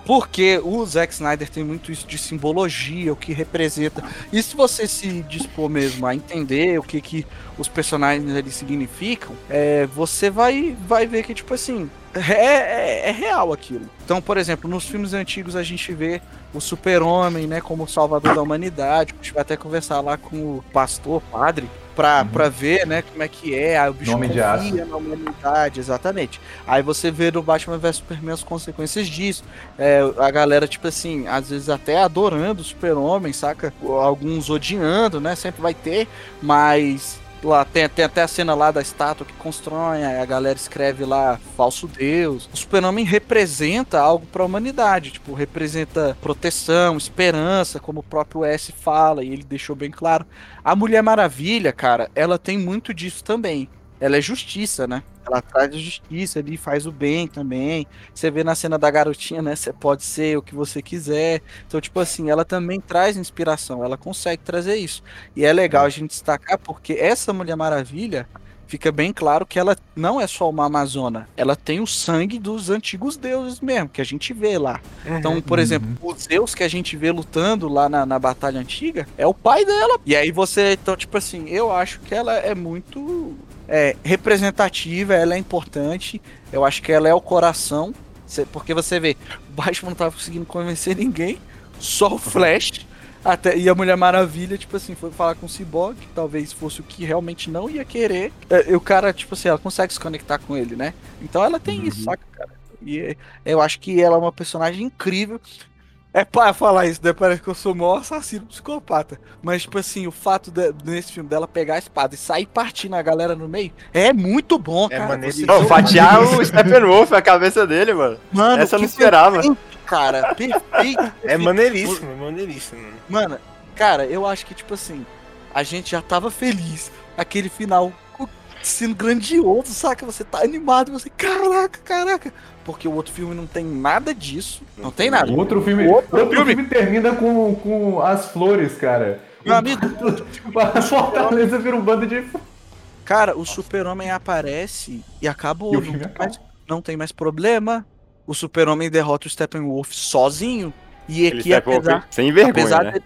Porque o Zack Snyder tem muito isso de simbologia, o que representa. E se você se dispor mesmo a entender o que, que os personagens ali significam, é, você vai, vai ver que, tipo assim, é, é, é real aquilo. Então, por exemplo, nos filmes antigos a gente vê o super-homem, né, como salvador da humanidade. A gente vai até conversar lá com o pastor, padre, pra, uhum. Pra ver, né, como é que é. Aí o bicho Nome confia na humanidade, exatamente. Aí você vê no Batman vs Superman as consequências disso. É, a galera, tipo assim, às vezes até adorando o super-homem, saca? Alguns odiando, né? Sempre vai ter, mas Lá tem, tem, até a cena lá da estátua que constrói, a galera escreve lá falso deus. O super-homem representa algo para a humanidade, tipo, representa proteção, esperança, como o próprio S fala, e ele deixou bem claro. A Mulher Maravilha, cara, ela tem muito disso também. Ela é justiça, né? Ela traz justiça ali, faz o bem também. Você vê na cena da garotinha, né? Você pode ser o que você quiser. Então, tipo assim, ela também traz inspiração, ela consegue trazer isso. E é legal a gente destacar porque essa Mulher Maravilha fica bem claro que ela não é só uma amazona, ela tem o sangue dos antigos deuses mesmo, que a gente vê lá. Uhum. Então, por exemplo, o Zeus que a gente vê lutando lá na, na batalha antiga é o pai dela. E aí você, então, tipo assim, eu acho que ela é muito é, representativa, ela é importante. Eu acho que ela é o coração. Porque você vê, o Batman não tava conseguindo convencer ninguém, só o Flash. Até, e a Mulher Maravilha, tipo assim, foi falar com o Cyborg, que talvez fosse o que realmente não ia querer. É, e o cara, tipo assim, ela consegue se conectar com ele, né? Então ela tem uhum. isso, saca, cara? E eu acho que ela é uma personagem incrível. É para falar isso, né? Parece que eu sou o maior assassino psicopata. Mas, tipo assim, o fato de, nesse filme dela pegar a espada e sair partindo a galera no meio é muito bom, é cara. Não, fatiar o Steppenwolf, a cabeça dele, mano. Mano, essa eu não esperava. Cara, perfeito. É maneiríssimo, é maneiríssimo. Mano, cara, eu acho que, tipo assim, a gente já tava feliz. Aquele final sendo grandioso, saca? Você tá animado, você, caraca, caraca. Porque o outro filme não tem nada disso. Não, tem nada. O outro filme, o outro, outro filme... filme... termina com, com as flores, cara. Meu amigo, a Fortaleza vira um bando de. Cara, o Super-Homem aparece e acaba o não, tem mais, não tem mais problema. O Super-Homem derrota o Steppenwolf sozinho. E aqui, apesar, sem vergonha, apesar né? de,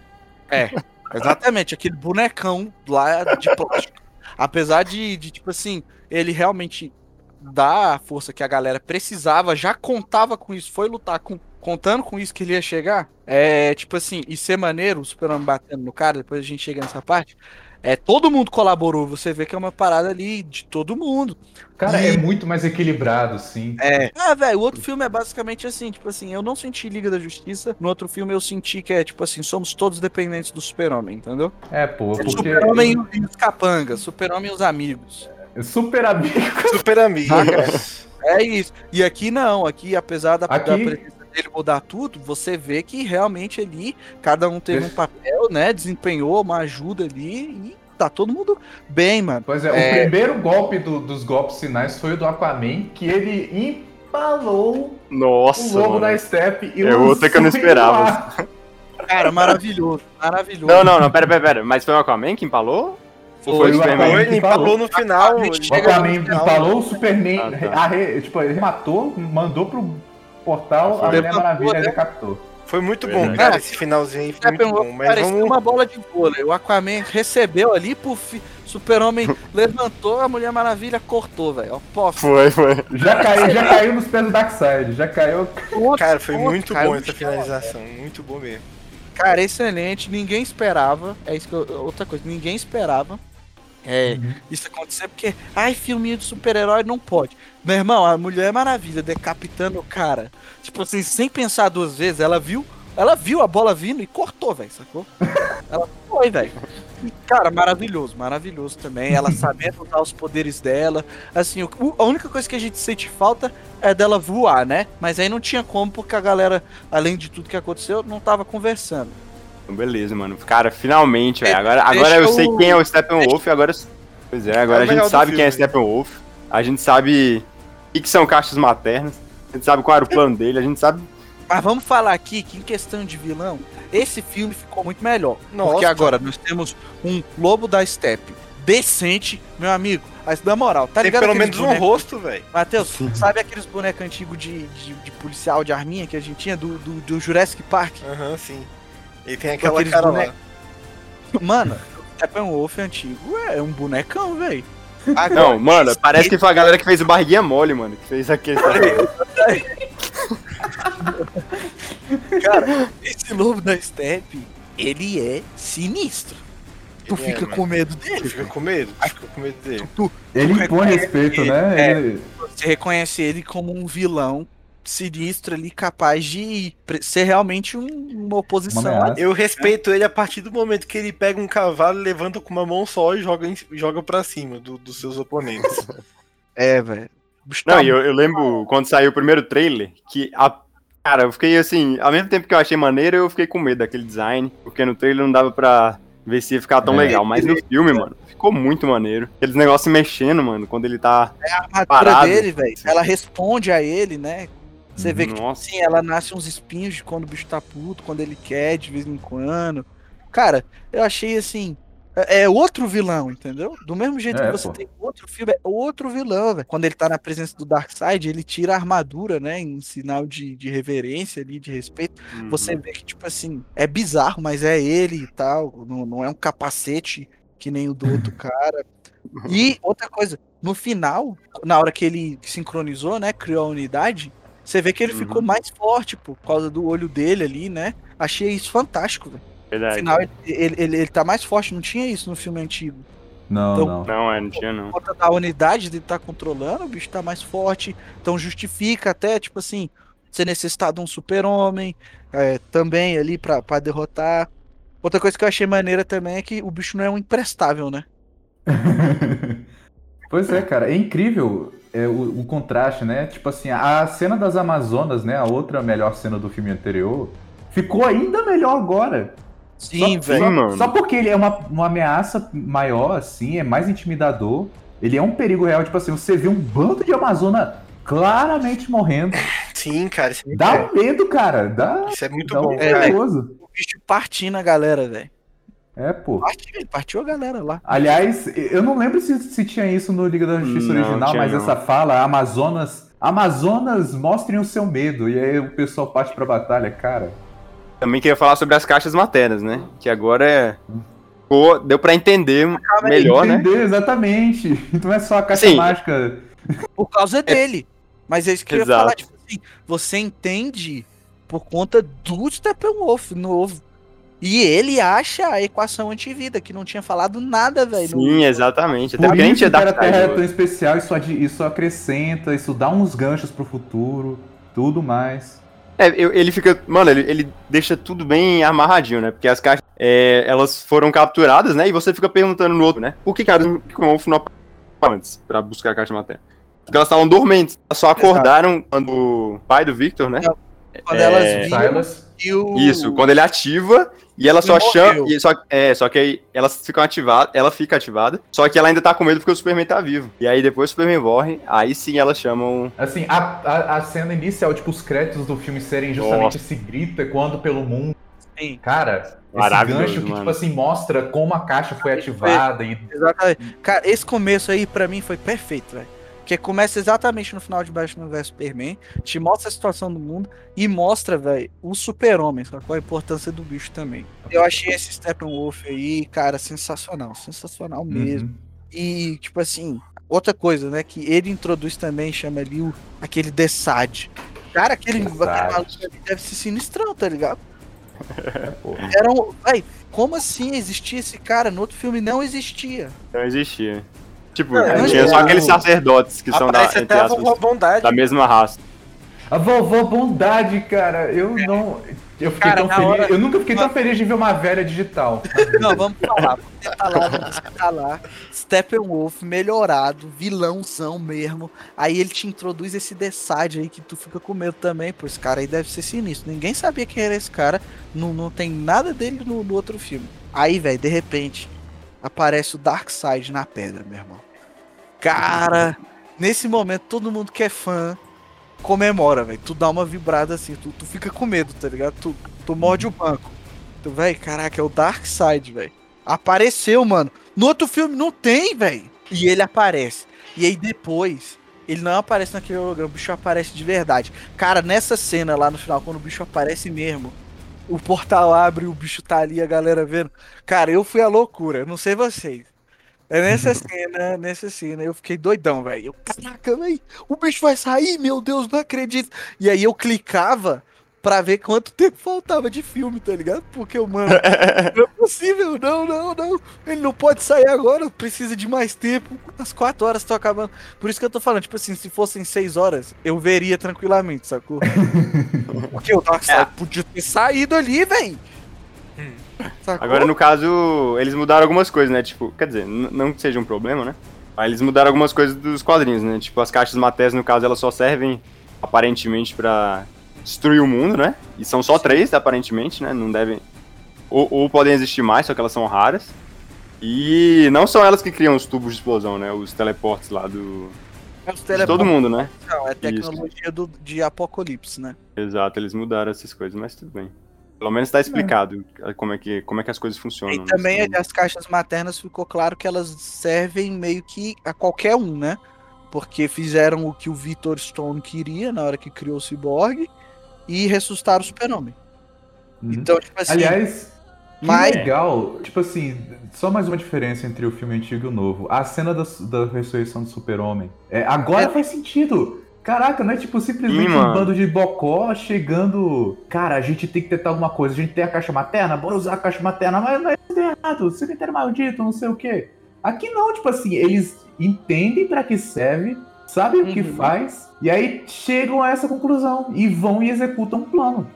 É, exatamente. Aquele bonecão lá de plástico. apesar de, de, tipo assim, ele realmente dar a força que a galera precisava, já contava com isso, foi lutar com, contando com isso que ele ia chegar. É, tipo assim, e ser maneiro, o Superman batendo no cara, depois a gente chega nessa parte. É, todo mundo colaborou, você vê que é uma parada ali de todo mundo. Cara, e... é muito mais equilibrado, sim. É. Ah, velho, o outro filme é basicamente assim, tipo assim, eu não senti Liga da Justiça, no outro filme eu senti que é, tipo assim, somos todos dependentes do Super-Homem, entendeu? É, pô, é porque... Super-Homem e os capangas, Super-Homem e os amigos. Super amigos. Super amigos. é isso. E aqui não, aqui apesar da, aqui... da presença dele mudar tudo, você vê que realmente ali cada um teve um papel, né? Desempenhou uma ajuda ali e tá todo mundo bem, mano. Pois é, é... o primeiro golpe do, dos golpes finais foi o do Aquaman, que ele empalou Nossa, o lobo na step e É outra que eu não esperava. Cara, maravilhoso, maravilhoso. Não, não, não, pera, pera, pera. Mas foi o Aquaman que empalou? Foi, o Superman. Ele empalou no final. O Aquaman empalou, o Superman ah, tá. arre, tipo, ele matou, mandou pro portal, a Mulher Maravilha decapitou. Foi muito bom, cara, esse finalzinho aí foi muito bom. Mas vamos... uma bola de vôlei. O Aquaman recebeu ali, pro Super-Homem levantou, a Mulher Maravilha cortou, velho. Foi, foi. Já caiu, já caiu nos pés do Darkseid, já caiu. Cara, foi muito bom essa finalização, muito bom mesmo. Cara, excelente, ninguém esperava. É isso que eu, outra coisa, ninguém esperava é, uhum. isso acontecer porque, ai, filminho de super-herói não pode. Meu irmão, a Mulher Maravilha decapitando o cara, tipo assim, sem pensar duas vezes, ela viu, ela viu a bola vindo e cortou, velho, sacou? ela foi, velho. Cara, maravilhoso, maravilhoso também. Ela sabendo usar os poderes dela. Assim, o, a única coisa que a gente sente falta é dela voar, né? Mas aí não tinha como, porque a galera, além de tudo que aconteceu, não tava conversando. Beleza, mano. Cara, finalmente, velho. Agora, agora eu sei quem é o Steppenwolf, agora. Pois é, agora é a gente sabe quem é Steppenwolf. A gente sabe o que, são caixas maternas. A gente sabe qual era o plano dele, a gente sabe. Mas vamos falar aqui que em questão de vilão, esse filme ficou muito melhor. Nossa. Porque agora nós temos um lobo da steppe, decente, meu amigo. Mas na moral, tá Tem ligado? pelo aqueles menos um bonecos- rosto, velho. Matheus, sabe aqueles bonecos antigos de, de, de policial de arminha que a gente tinha do, do, do Jurassic Park? Aham, sim. Ele tem aquela aqueles cara lá. Mano, o Steppenwolf antigo é um bonecão, velho. Não, mano, parece que foi a galera que fez o barriguinha mole, mano. Que fez aquele. Cara, esse lobo da Steppe, ele é sinistro. Tu Ele é, fica mano. com medo dele. Fica com medo, fica com medo dele. Tu, Ele impõe respeito, né? É. Ele- você reconhece ele como um vilão sinistro ali, capaz de ser realmente um- uma oposição. Uma. Eu respeito ele a partir do momento que ele pega um cavalo, levanta com uma mão só e joga, joga pra cima do- dos seus oponentes. É, velho. Não, tá e eu, eu lembro quando saiu o primeiro trailer que a. Cara, eu fiquei assim, ao mesmo tempo que eu achei maneiro, eu fiquei com medo daquele design, porque no trailer não dava pra ver se ia ficar tão É. legal, mas no filme, mano, ficou muito maneiro. Aqueles negócios mexendo, mano, quando ele tá. a armadura parado. dele, velho. Ela responde a ele, né? Você vê que, tipo assim, ela nasce uns espinhos de quando o bicho tá puto, quando ele quer, de vez em quando. Cara, eu achei assim. É é outro vilão, entendeu? Do mesmo jeito É, que você pô. tem outro filme, é outro vilão, velho. Quando ele tá na presença do Darkseid, ele tira a armadura, né? Em sinal de, de reverência ali, de respeito. Você Uhum. vê que, tipo assim, é bizarro, mas é ele e tal. Não, não é um capacete que nem o do outro cara. E outra coisa, no final, na hora que ele sincronizou, né? Criou a unidade, você vê que ele Uhum. ficou mais forte, pô, por causa do olho dele ali, né? Achei isso fantástico, velho. No Verdade. final, ele, ele, ele, ele tá mais forte, não tinha isso no filme antigo. Não, Então- não. Não, é, não tinha não. Por conta da unidade dele tá controlando, o bicho tá mais forte. Então justifica até, tipo assim, você necessitar de um super-homem é, também ali pra, pra derrotar. Outra coisa que eu achei maneira também é que o bicho não é um imprestável, né? Pois é, cara, é incrível é, o, o contraste, né? Tipo assim, a cena das Amazonas, né? A outra melhor cena do filme anterior, ficou ainda melhor agora. Sim, só, velho. só- mano. Só porque ele é uma, uma ameaça maior, assim, é mais intimidador. Ele é um perigo real, tipo assim, você vê um bando de Amazona claramente morrendo. Sim, cara, isso é, Dá um medo, cara. Dá, isso é muito dá bom, um É. O bicho partindo a galera, velho. É, pô. Partiu, partiu a galera lá. Aliás, eu não lembro se, se tinha isso no Liga da Justiça Não, original, mas não. essa fala, Amazonas. Amazonas, mostrem o seu medo. E aí o pessoal parte pra batalha, cara. Também queria falar sobre as caixas maternas, né? Que agora é. Pô, deu pra entender melhor, né? Entender, exatamente. Não é só a caixa Sim. mágica. Por causa dele. Mas é isso que eu ia falar, tipo assim, você entende por conta do Steppenwolf novo. E ele acha a equação antivida, que não tinha falado nada, velho. no- Sim, exatamente. Até Por porque a gente isso é que a Terra é tão especial, isso, isso acrescenta, isso dá uns ganchos pro futuro, tudo mais. É, eu- ele fica. Mano, ele, ele deixa tudo bem amarradinho, né? Porque as caixas. é, elas foram capturadas, né? E você fica perguntando no outro, né? Por que, cara, o Wolf não antes pra buscar a caixa materna? Porque elas estavam dormentes. Elas só acordaram quando o pai do Victor, né? Quando É, elas viram Silas. o... Isso, quando ele ativa e ela só chama. e Só, é, só que aí elas ficam ativadas, ela fica ativada, só que ela ainda tá com medo porque o Superman tá vivo. E aí depois o Superman morre, aí sim elas chamam. Assim, a, a, a cena inicial, tipo, os créditos do filme serem justamente esse grito ecoando pelo mundo. Sim. Cara, esse gancho que, mano. tipo assim, mostra como a caixa foi ativada e Exatamente. Cara, esse começo aí, pra mim, foi perfeito, velho. Porque começa exatamente no final de Batman vs Superman, te mostra a situação do mundo e mostra, velho, o super-homem, qual a importância do bicho também. Eu achei esse Steppenwolf aí, cara, sensacional, sensacional mesmo. Uhum. E, tipo assim, outra coisa, né, que ele introduz também, chama ali o, aquele Desad. Cara, aquele, aquele maluco ali deve ser sinistrão, tá ligado? Era um, véi, como assim existia esse cara? No outro filme não existia. Não existia. Tipo, Não, tinha não. só aqueles sacerdotes que são da, Aparece entre até a aspas, vovó Bondade. da mesma raça. A vovó Bondade, cara, eu não. Eu fiquei Cara, tão feliz. hora- Eu nunca fiquei tão feliz de ver uma velha digital. Não, vamos falar. Vamos tentar lá, vamos tentar lá. Steppenwolf melhorado, vilãozão mesmo. Aí ele te introduz esse Desad aí que tu fica com medo também. Pô, esse cara aí deve ser sinistro. Ninguém sabia quem era esse cara. Não, não tem nada dele no, no outro filme. Aí, velho, de repente, aparece o Darkseid na pedra, meu irmão. Cara, nesse momento, todo mundo que é fã comemora, velho. Tu dá uma vibrada assim, tu, tu fica com medo, tá ligado? Tu, tu morde o banco. Tu, velho, caraca, é o Darkseid, velho. Apareceu, mano. No outro filme não tem, velho. E ele aparece. E aí depois, ele não aparece naquele holograma, o bicho aparece de verdade. Cara, nessa cena lá no final, quando o bicho aparece mesmo, o portal abre, o bicho tá ali, a galera vendo. Cara, eu fui a loucura, não sei vocês. É nessa cena, nessa cena, eu fiquei doidão, velho. Eu, caraca, velho, o bicho vai sair, meu Deus, não acredito. E aí eu clicava pra ver quanto tempo faltava de filme, tá ligado? Porque, mano, não é possível, não, não, não. Ele não pode sair agora, precisa de mais tempo. As quatro horas estão acabando. Por isso que eu tô falando, tipo assim, se fossem seis horas, eu veria tranquilamente, sacou? Porque o Darkseid É. podia ter saído ali, velho. Sacou? Agora, no caso, eles mudaram algumas coisas, né? Tipo, quer dizer, não que seja um problema, né? Mas eles mudaram algumas coisas dos quadrinhos, né? Tipo, as caixas matérias, no caso, elas só servem, aparentemente, pra destruir o mundo, né? E são só três, aparentemente, né? Não devem... Ou, ou podem existir mais, só que elas são raras. E não são elas que criam os tubos de explosão, né? Os teleportes lá do... É os De todo mundo, né? não, é tecnologia do, de apocalipse, né? Exato, eles mudaram essas coisas, mas tudo bem. Pelo menos tá explicado como é que, como é que as coisas funcionam. E né? também Senão- as caixas maternas ficou claro que elas servem meio que a qualquer um, né? Porque fizeram o que o Victor Stone queria na hora que criou o Cyborg e ressuscitaram o Super-Homem. Uhum. Então, tipo assim, Aliás, que mas legal. Tipo assim, só mais uma diferença entre o filme antigo e o novo. A cena da, da ressurreição do super-homem. É, agora É. faz sentido. Caraca, não é tipo simplesmente Sim, um bando de bocó chegando. Cara, a gente tem que tentar alguma coisa. A gente tem a caixa materna, bora usar a caixa materna, mas não é tudo errado. Cemitério maldito, não sei o quê. Aqui não, tipo assim, eles entendem pra que serve, sabem o que Uhum. faz, e aí chegam a essa conclusão e vão e executam um plano.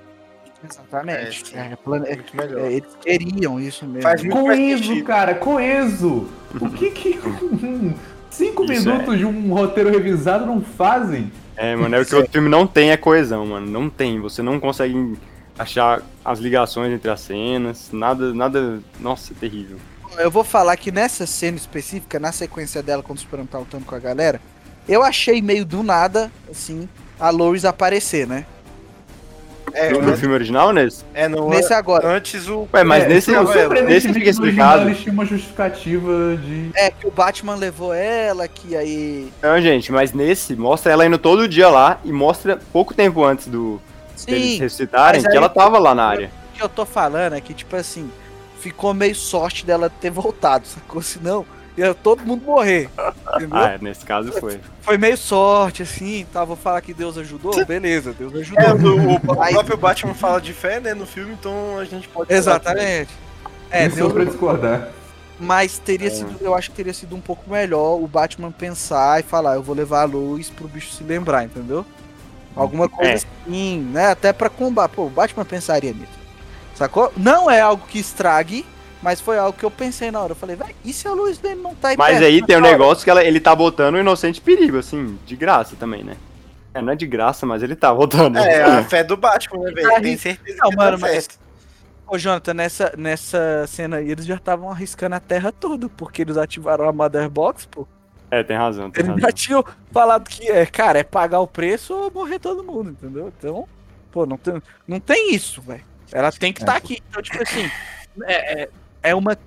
exatamente. É, É, plane- é, Muito melhor. é, eles queriam isso mesmo. Faz Coeso, cara, coeso. O que que cinco Isso minutos de um roteiro revisado não fazem? É, mano, é o que o outro filme não tem é coesão, mano. Não tem. Você não consegue achar as ligações entre as cenas. Nada, nada. Nossa, é terrível. Eu vou falar que nessa cena específica, na sequência dela, quando o Superman tá lutando com a galera, eu achei meio do nada, assim, a Lois aparecer, né? É, no, no filme original, nesse? é no, Nesse agora. antes o. Ué, mas É, nesse, não, nesse surpreendentemente, fica explicado. Eles tinham uma justificativa de. É, que o Batman levou ela, que aí. Não, gente, mas nesse mostra ela indo todo dia lá e mostra pouco tempo antes do deles Sim, ressuscitarem mas que ela tava lá na área. o que eu tô falando é que, tipo assim, ficou meio sorte dela ter voltado, sacou? Senão, ia todo mundo morrer. Entendeu? Ah, nesse caso foi. Foi meio sorte, assim, tá? Vou falar que Deus ajudou? Beleza, Deus ajudou. É, o, próprio Batman fala de fé, né, no filme, então a gente pode. Exatamente. É, Isso Deus pra discordar. Mas teria É. sido, eu acho que teria sido um pouco melhor o Batman pensar e falar, eu vou levar a luz pro bicho se lembrar, entendeu? Alguma coisa É. assim, né? Até pra combater. Pô, o Batman pensaria nisso. Sacou? Não é algo que estrague, mas foi algo que eu pensei na hora. Eu falei, vai, e se a luz dele não tá aí Mas perto aí tem um nessa hora?" negócio que ela- ele tá botando o inocente perigo, assim, de graça também, né? É, não é de graça, mas ele tá botando. É, a fé do Batman, né, velho? Tem certeza Não, que mano, tá mas-. Ô, Jonathan, nessa, nessa cena aí, eles já estavam arriscando a terra toda, porque eles ativaram a Mother Box, pô. É, tem razão, tem Eles razão. já tinham falado que é, cara, é pagar o preço ou morrer todo mundo, entendeu? Então, pô, não tem, não tem isso, velho. Ela tem que estar aqui. Então, tipo assim, é, é, é uma,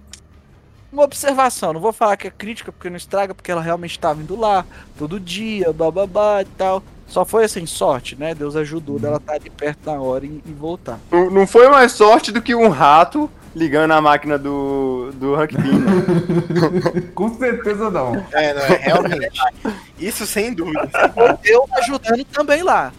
uma observação. Não vou falar que é crítica, porque não estraga, porque ela realmente estava indo lá todo dia, bababá e tal. Só foi assim, sorte, né? Deus ajudou dela estar ali perto na hora e, e voltar. Não, não foi mais sorte do que um rato ligando a máquina do, do Hank Pym, né? Com certeza não. É, não, é, realmente. Isso sem dúvida. Eu ajudando também lá.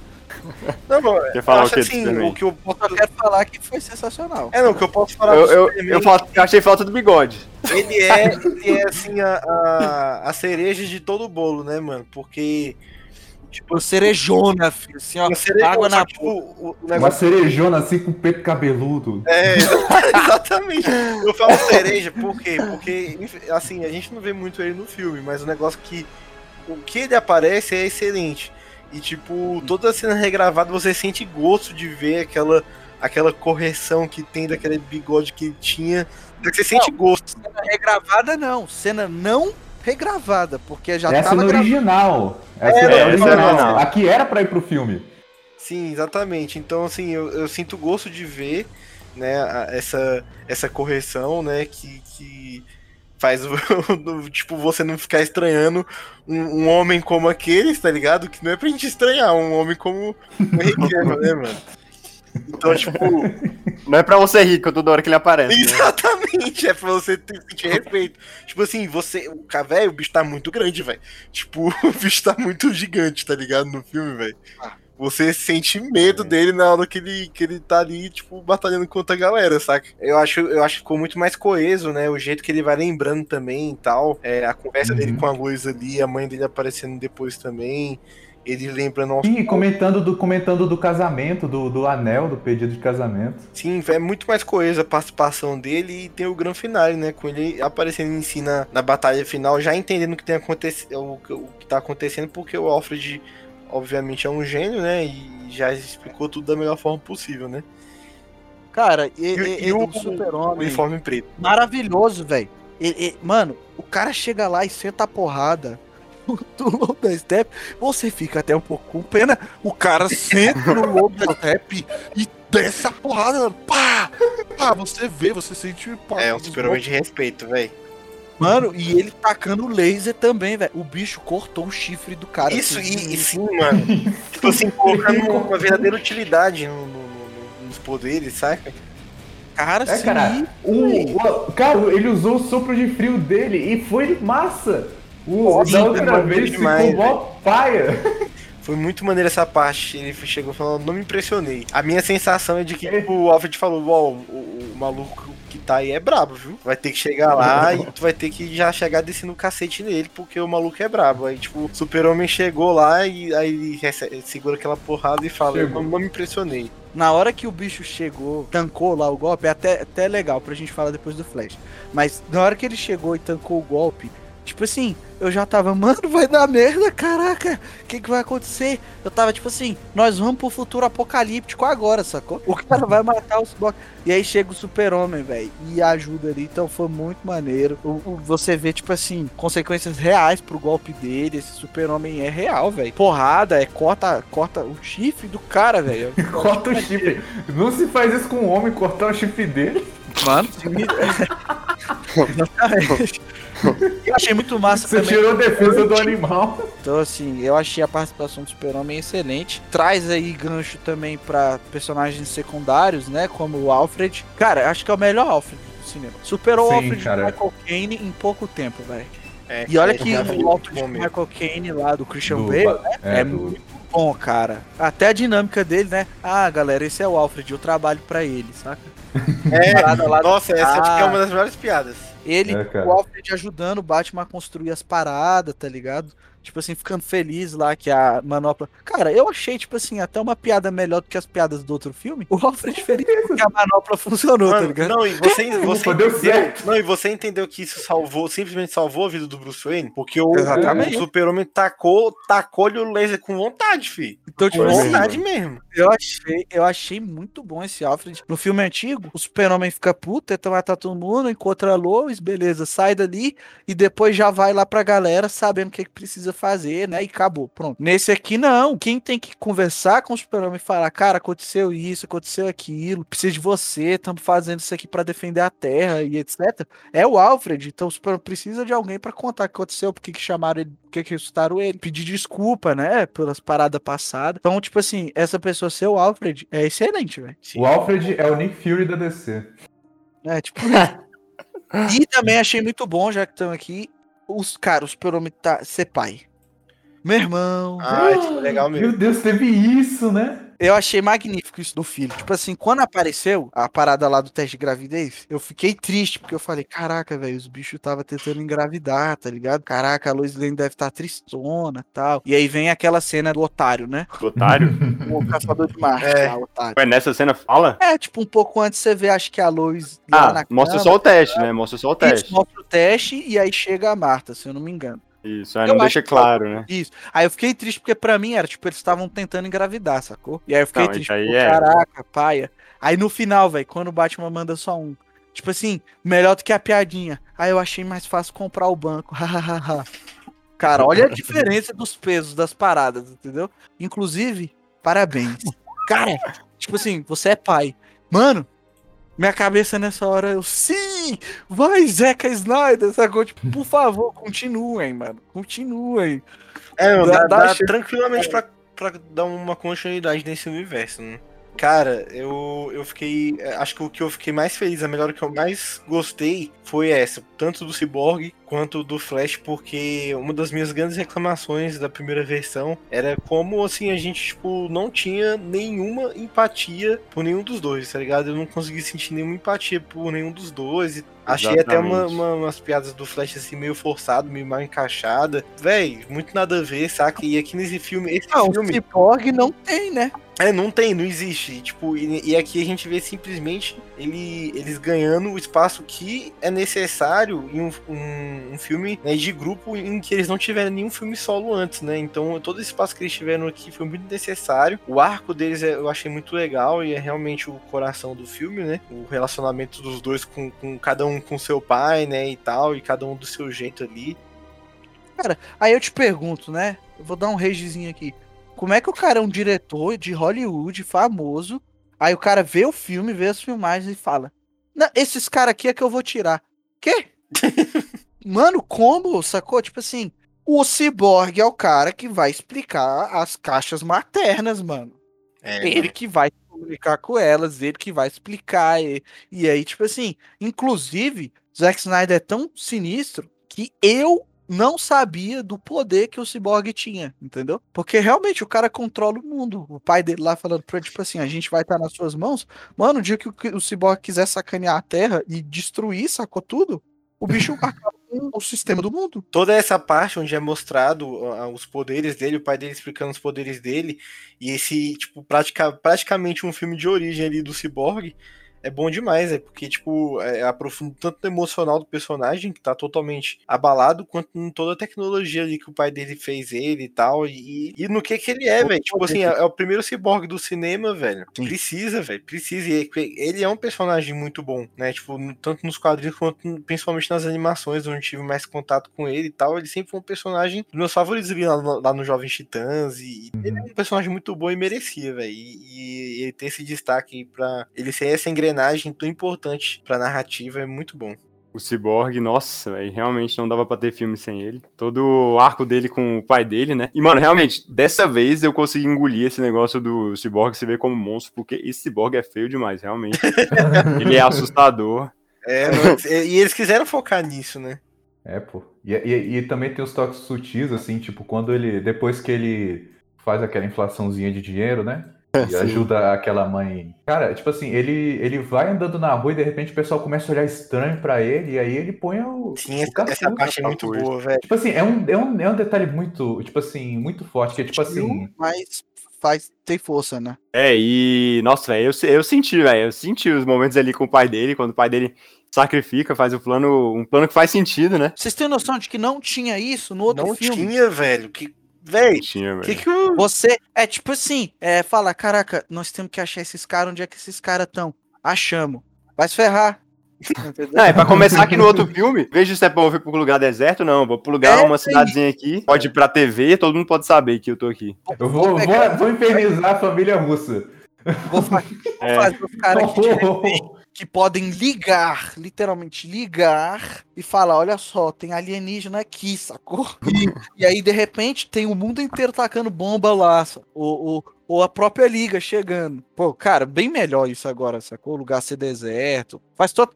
Não, falar eu o acho quê assim, o que eu só quero falar que foi sensacional. É, não, o que eu posso falar Eu, eu, eu, fal- eu achei falta do bigode. ele é, ele é assim, a, a, a cereja de todo o bolo, né, mano? Porque. Tipo, cerejona, filho. Assim, ó, a cereja, água na que, tipo, o, o Uma cerejona assim com peito cabeludo. É, exatamente. Eu falo cereja, por quê? Porque, assim, a gente não vê muito ele no filme, mas o negócio que. O que ele aparece é excelente. E, tipo, toda a cena regravada você sente gosto de ver aquela, aquela correção que tem daquele bigode que ele tinha. Você sente gosto. cena regravada, não. Cena não regravada, porque já Essa tava no original. Essa É, é, essa é original. original. Aqui era pra ir pro filme. Sim, exatamente. Então, assim, eu, eu sinto gosto de ver, né, essa, essa correção, né, que, que Faz tipo, você não ficar estranhando um, um homem como aquele, tá ligado? Que não é pra gente estranhar, um homem como o Cavill, né, mano? Então, tipo, Não é pra você rir toda hora que ele aparece. né? exatamente, é pra você ter, sentir respeito. Tipo assim, você, o cara, velho, o bicho tá muito grande, velho. Tipo, o bicho tá muito gigante, tá ligado? No filme, velho. Você sente medo dele na hora que ele, que ele tá ali, tipo, batalhando contra a galera, saca? Eu acho, eu acho que ficou muito mais coeso, né? O jeito que ele vai lembrando também e tal. É, a conversa Uhum. dele com a Luz ali, a mãe dele aparecendo depois também. Ele lembrando aos Sim, comentando do, comentando do casamento, do, do anel, do pedido de casamento. Sim, é muito mais coesa a participação dele e tem o grande finale, né? Com ele aparecendo em si na, na batalha final, já entendendo o que tem acontecido, o, o que tá acontecendo, porque o Alfred, obviamente, é um gênio, né? E já explicou tudo da melhor forma possível, né? Cara, e, E- e, e o- o super-homem... Uniforme preto. Maravilhoso, velho. Mano, o cara chega lá e senta a porrada do lobo da steppe. Você fica até um pouco com pena. O cara senta no lobo da steppe e desce a porrada. mano. Pá! Pá, você vê, você sente impacto. É um super-homem de respeito, velho. Mano, e ele tacando laser também, velho. O bicho cortou o chifre do cara. Isso, assim, e, e sim, mano. tipo assim, colocando uma verdadeira utilidade no- no- no- nos poderes, saca? Cara, É, sim. cara, o, o- cara, ele usou o sopro de frio dele e foi massa. O, Nossa, da outra maneiro vez demais, ficou mó paia. Foi muito maneiro essa parte. Ele chegou falando, não me impressionei. A minha sensação é de que É. tipo, o Alfred falou, ó, o, o- o maluco que tá aí é brabo, viu? Vai ter que chegar lá e tu vai ter que já chegar descendo o cacete nele, porque o maluco é brabo. Aí, tipo, o super-homem chegou lá e aí ele rece- segura aquela porrada e fala, Chegou. não, não me impressionei. Na hora que o bicho chegou, tancou lá o golpe, é até, até legal pra gente falar depois do Flash. Mas na hora que ele chegou e tancou o golpe, tipo assim, eu já tava, mano, vai dar merda, caraca, o que, que vai acontecer? Eu tava tipo assim, nós vamos pro futuro apocalíptico agora, sacou? O cara vai matar os blocos. E aí chega o super-homem, velho, e ajuda ali, então foi muito maneiro. O, o- você vê, tipo assim, consequências reais pro golpe dele, esse super-homem é real, velho. Porrada, é corta, corta o chifre do cara, velho. Corta o chifre. Não se faz isso com um homem, cortar o chifre dele. Mano, Exatamente. Eu achei muito massa Você também. tirou a defesa do animal. Então, assim, eu achei a participação do Super-Homem excelente. Traz aí gancho também pra personagens secundários, né? Como o Alfred. Cara, acho que é o melhor Alfred do cinema. Superou o Sim, Alfred cara. do Michael Caine em pouco tempo, velho. É, E olha é, que o Alfred do. Michael Caine lá do Christian Do- Bale é, é do- muito bom, cara. Até a dinâmica dele, né? Ah, galera, esse é o Alfred, eu trabalho pra ele, saca? É, nossa, essa acho que é Ah. uma das melhores piadas. Ele, É, o Alfred ajudando o Batman a construir as paradas, tá ligado? Tipo assim, ficando feliz lá que a manopla. Cara, eu achei, tipo assim, até uma piada melhor do que as piadas do outro filme. O Alfred feliz que a manopla funcionou, tá Mano, ligado? não, e você, você entendeu, certo. não, e você entendeu que isso salvou, simplesmente salvou a vida do Bruce Wayne? Porque o, o super-homem tacou, tacou-lhe o laser com vontade, fi. Então, tipo Com assim, vontade mesmo. eu achei, eu achei muito bom esse Alfred. No filme antigo, o super-homem fica puto, tenta matar todo mundo, encontra a Lois, beleza, sai dali e depois já vai lá pra galera sabendo o que, que precisa fazer, né? E acabou, pronto. Nesse aqui, não. Quem tem que conversar com o super-homem e falar, cara, aconteceu isso, aconteceu aquilo, preciso de você, estamos fazendo isso aqui pra defender a Terra e etc. É o Alfred, então o super precisa de alguém pra contar o que aconteceu, por que chamaram ele, por que ressuscitaram ele, pedir desculpa, né, pelas paradas passadas. Então, tipo assim, essa pessoa ser o Alfred é excelente, velho. O Alfred é o Nick Fury da DC. É, tipo. e também achei muito bom, já que estamos aqui, os caras, super-homem tá, ser pai. Meu irmão. Ah, isso é legal mesmo. Meu Deus, teve isso, né? Eu achei magnífico isso do filho. Tipo assim, quando apareceu a parada lá do teste de gravidez, eu fiquei triste, porque eu falei, caraca, velho, os bichos tava tentando engravidar, tá ligado? Caraca, a Lois Lane deve estar tristona e tal. E aí vem aquela cena do otário, né? Otário. O caçador de Marte, É. lá, otário. Ué, nessa cena fala? É, tipo, um pouco antes você vê, acho que a Lois lá Ah, na mostra cama, só o teste, né? Mostra só o isso, teste. mostra o teste e aí chega a Marta, se eu não me engano. Isso, aí Eu não deixa claro, né? Isso. Aí eu fiquei triste porque pra mim era, tipo, eles estavam tentando engravidar, sacou? E aí eu fiquei Não, triste, aí pô, é. caraca, paia. Aí no final, velho, quando o Batman manda só um, tipo assim, melhor do que a piadinha. Aí eu achei mais fácil comprar o banco. hahaha. Cara, olha a diferença dos pesos das paradas, entendeu? Inclusive, parabéns. Cara, tipo assim, você é pai. Mano, Minha cabeça nessa hora, eu, sim! Vai, Zeca Snyder! Sacou? Tipo, por favor, continuem, mano. Continuem. É, Dá- dá, dá tranquilamente pra, pra dar uma continuidade nesse universo, né? Cara, eu, eu fiquei. é, Acho que o que eu fiquei mais feliz, a melhor que eu mais gostei foi essa, tanto do Cyborg quanto do Flash, porque uma das minhas grandes reclamações da primeira versão era como assim a gente, tipo, não tinha nenhuma empatia por nenhum dos dois, tá ligado? Eu não consegui sentir nenhuma empatia por nenhum dos dois. e Achei até uma- uma- umas piadas do Flash assim meio forçado, meio mal encaixada. Véi, muito nada a ver, saca? E aqui nesse filme, esse Não, o filme. Cyborg não tem, né? É, não tem, não existe. Tipo, e, e aqui a gente vê simplesmente ele, eles ganhando o espaço que é necessário em um, um- um filme né, de grupo em que eles não tiveram nenhum filme solo antes, né? Então todo esse espaço que eles tiveram aqui foi muito necessário. O arco deles é- eu achei muito legal e é realmente o coração do filme, né? O relacionamento dos dois com, com cada um com seu pai, né? E tal, e cada um do seu jeito ali. Aí eu te pergunto, né? Eu vou dar um ragezinho aqui. Como é que o cara é um diretor de Hollywood famoso? Aí o cara vê o filme, vê as filmagens e fala: Não, esses caras aqui é que eu vou tirar. Quê? Mano, como? Sacou? Tipo assim, o Cyborg é o cara que vai explicar as caixas maternas, mano. É, Ele que vai comunicar com elas, ele que vai explicar. E, e aí, tipo assim, inclusive, Zack Snyder é tão sinistro que eu não sabia do poder que o Cyborg tinha, entendeu? Porque realmente o cara controla o mundo. O pai dele lá falando pra ele, tipo assim, a gente vai estar nas suas mãos. Mano, o dia que o, Cyborg quiser sacanear a Terra e destruir, sacou tudo, o bicho acaba com o sistema do mundo. toda essa parte onde é mostrado os poderes dele, o pai dele explicando os poderes dele, e esse, tipo, pratica, praticamente um filme de origem ali do Cyborg, é bom demais, é porque, tipo, é, aprofunda tanto no emocional do personagem, que tá totalmente abalado, quanto em toda a tecnologia ali que o pai dele fez ele e tal, e, e no que que ele é, velho. Tipo assim, é, é o primeiro Cyborg do cinema, velho. Precisa, velho, precisa. E ele é um personagem muito bom, né? Tipo, tanto nos quadrinhos quanto principalmente nas animações, onde eu tive mais contato com ele e tal. Ele sempre foi um personagem dos meus favoritos ali lá no, lá no Jovens Titãs. E ele é um personagem muito bom e merecia, velho. E, e ele ter esse destaque pra ele ser essa engrenagem tão importante pra narrativa é muito bom. O Cyborg, nossa, velho, realmente não dava pra ter filme sem ele. Todo o arco dele com o pai dele, né? E, mano, realmente, dessa vez eu consegui engolir esse negócio do Cyborg se ver como monstro, porque esse Cyborg é feio demais, realmente. ele é assustador. É, não- e eles quiseram focar nisso, né? É, pô. E, e- e também tem os toques sutis, assim, tipo, quando ele. Depois que ele faz aquela inflaçãozinha de dinheiro, né? E Sim. ajuda aquela mãe. Cara, tipo assim, ele, ele vai andando na rua e de repente o pessoal começa a olhar estranho pra ele, e aí ele põe o. Sim, o essa, parte é muito boa, velho. Tipo assim, é um, é, um, é um detalhe muito, tipo assim, muito forte, que é tipo assim. Mas faz, tem força, né? É, e. Nossa, velho, eu, eu senti, velho. Eu senti os momentos ali com o pai dele, quando o pai dele sacrifica, faz o plano. Um plano que faz sentido, né? Vocês têm noção de que não tinha isso no outro Não filme? tinha, velho. Que, velho, Tinha, que que o Você é tipo assim, é, fala, caraca, nós temos que achar esses caras, onde é que esses caras estão? Achamos. Vai se ferrar. Não, é pra começar aqui no outro filme, veja se é bom vir pro lugar deserto, não. Vou pro lugar, É, uma cidadezinha aqui. Pode ir pra TV, todo mundo pode saber que eu tô aqui. Eu vou, vou, vou infernizar a família russa. Vou, fa- vou É. fazer os caras que, de repente, que podem ligar, literalmente ligar, e falar: olha só, tem alienígena aqui, sacou? E, e aí, de repente, tem o mundo inteiro tacando bomba lá, ou, ou, ou a própria liga chegando. Pô, cara, bem melhor isso agora, sacou? O lugar ser deserto. Faz todo.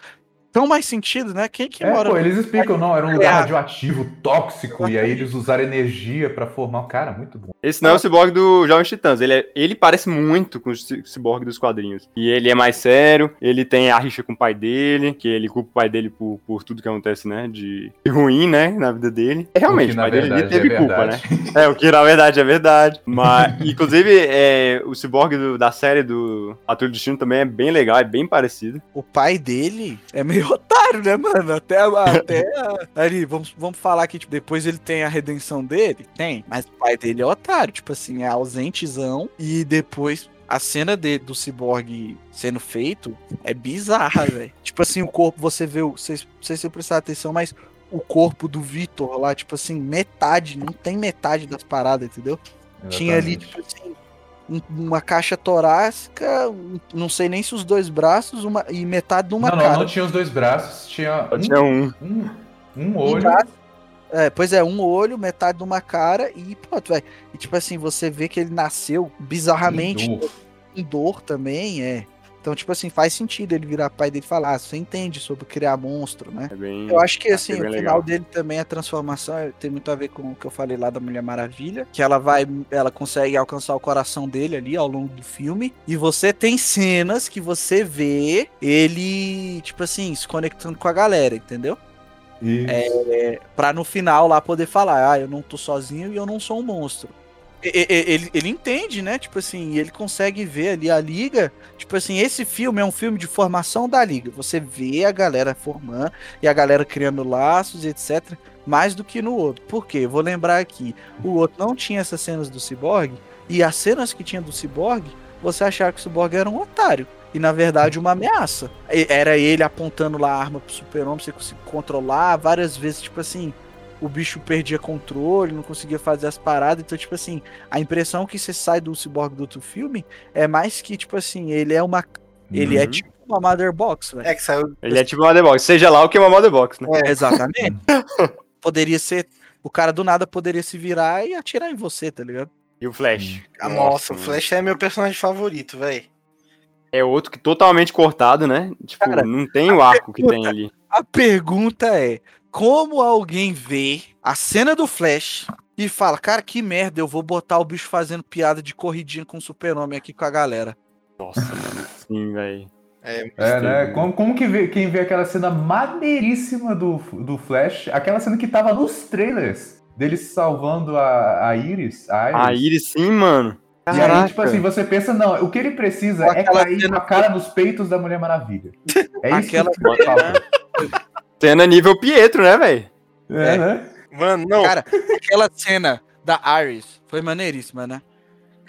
Tão mais sentido, né? Quem que É, mora pô, eles explicam, não, era um lugar É. radioativo, tóxico, e aí eles usaram energia pra formar. Cara, muito bom. Esse não é o Cyborg do Jovens Titãs. Ele, é- ele parece muito com o Cy- Cyborg dos quadrinhos. E ele é mais sério, ele tem a rixa com o pai dele, que ele culpa o pai dele por, por tudo que acontece, né? De ruim, né? Na vida dele. É, realmente, O que, pai dele verdade, teve é culpa, né? É, o que na verdade é verdade. Mas, inclusive, é, o Cyborg do- da série do Patrulha do Destino também é bem legal, é bem parecido. O pai dele é meio otário, né, mano? Até, até ali, vamos, vamos falar que tipo, depois ele tem a redenção dele? Tem. Mas o pai dele é otário, tipo assim, é ausentezão. E depois a cena dele, do ciborgue sendo feito é bizarra, velho. Tipo assim, o corpo, você vê, o- vocês, não sei se você prestar atenção, mas o corpo do Vitor lá, tipo assim, metade, não tem metade das paradas, entendeu? Tinha ali, Exatamente. tipo assim, uma caixa torácica, não sei nem se os dois braços uma, e metade de uma não, não, cara. não tinha os dois braços, tinha um, tinha um. um, um olho. É, pois é, um olho, metade de uma cara e pronto, velho. E tipo assim, você vê que ele nasceu bizarramente em dor. em dor também, é. Então, tipo assim, faz sentido ele virar pai dele e falar, ah, você entende sobre criar monstro, né? É bem... Eu acho que é assim, bem o legal. final dele também, a transformação, é- tem muito a ver com o que eu falei lá da Mulher Maravilha, que ela vai, ela consegue alcançar o coração dele ali ao longo do filme, e você tem cenas que você vê ele, tipo assim, se conectando com a galera, entendeu? Isso. É, pra no final lá poder falar, ah, eu não tô sozinho e eu não sou um monstro. E- e- e- Ele, ele entende, né? Tipo assim, e ele consegue ver ali a liga. Tipo assim, esse filme é um filme de formação da liga. Você vê a galera formando e a galera criando laços, etc. Mais do que no outro. Por quê? Vou lembrar aqui: o outro não tinha essas cenas do Cyborg. E as cenas que tinha do Cyborg, você achava que o Cyborg era um otário. E na verdade uma ameaça. E- Era ele apontando lá a arma pro super-homem, você conseguia controlar várias vezes, tipo assim, o bicho perdia controle, não conseguia fazer as paradas. Então, tipo assim, a impressão que você sai do Cyborg do outro filme é mais que, tipo assim, ele é uma. Ele é Uhum. tipo uma Mother Box, velho. É que saiu. Ele é tipo uma Mother Box, seja lá o que é uma Mother Box, né? Exatamente. poderia ser. O cara do nada poderia se virar e atirar em você, tá ligado? E o Flash. Nossa, o mano. Flash é meu personagem favorito, velho. É outro que totalmente cortado, né? Tipo, Cara, não tem o arco que tem ali. A pergunta é: como alguém vê a cena do Flash e fala, cara, que merda, eu vou botar o bicho fazendo piada de corridinha com o super-homem aqui com a galera? Nossa, mano. Sim, velho. É, É, né? Como, como que vê, quem vê aquela cena maneiríssima do, do Flash, aquela cena que tava nos trailers, dele salvando a, a Iris, a Iris. A Iris, sim, mano. E aí, Caraca. tipo assim, você pensa, não, o que ele precisa é aquela cair cena- a cara nos peitos da Mulher Maravilha. É isso Aquela que falta. Cena nível Pietro, né, velho? É, né? Mano, não, cara, Cara, aquela cena da Iris foi maneiríssima, né?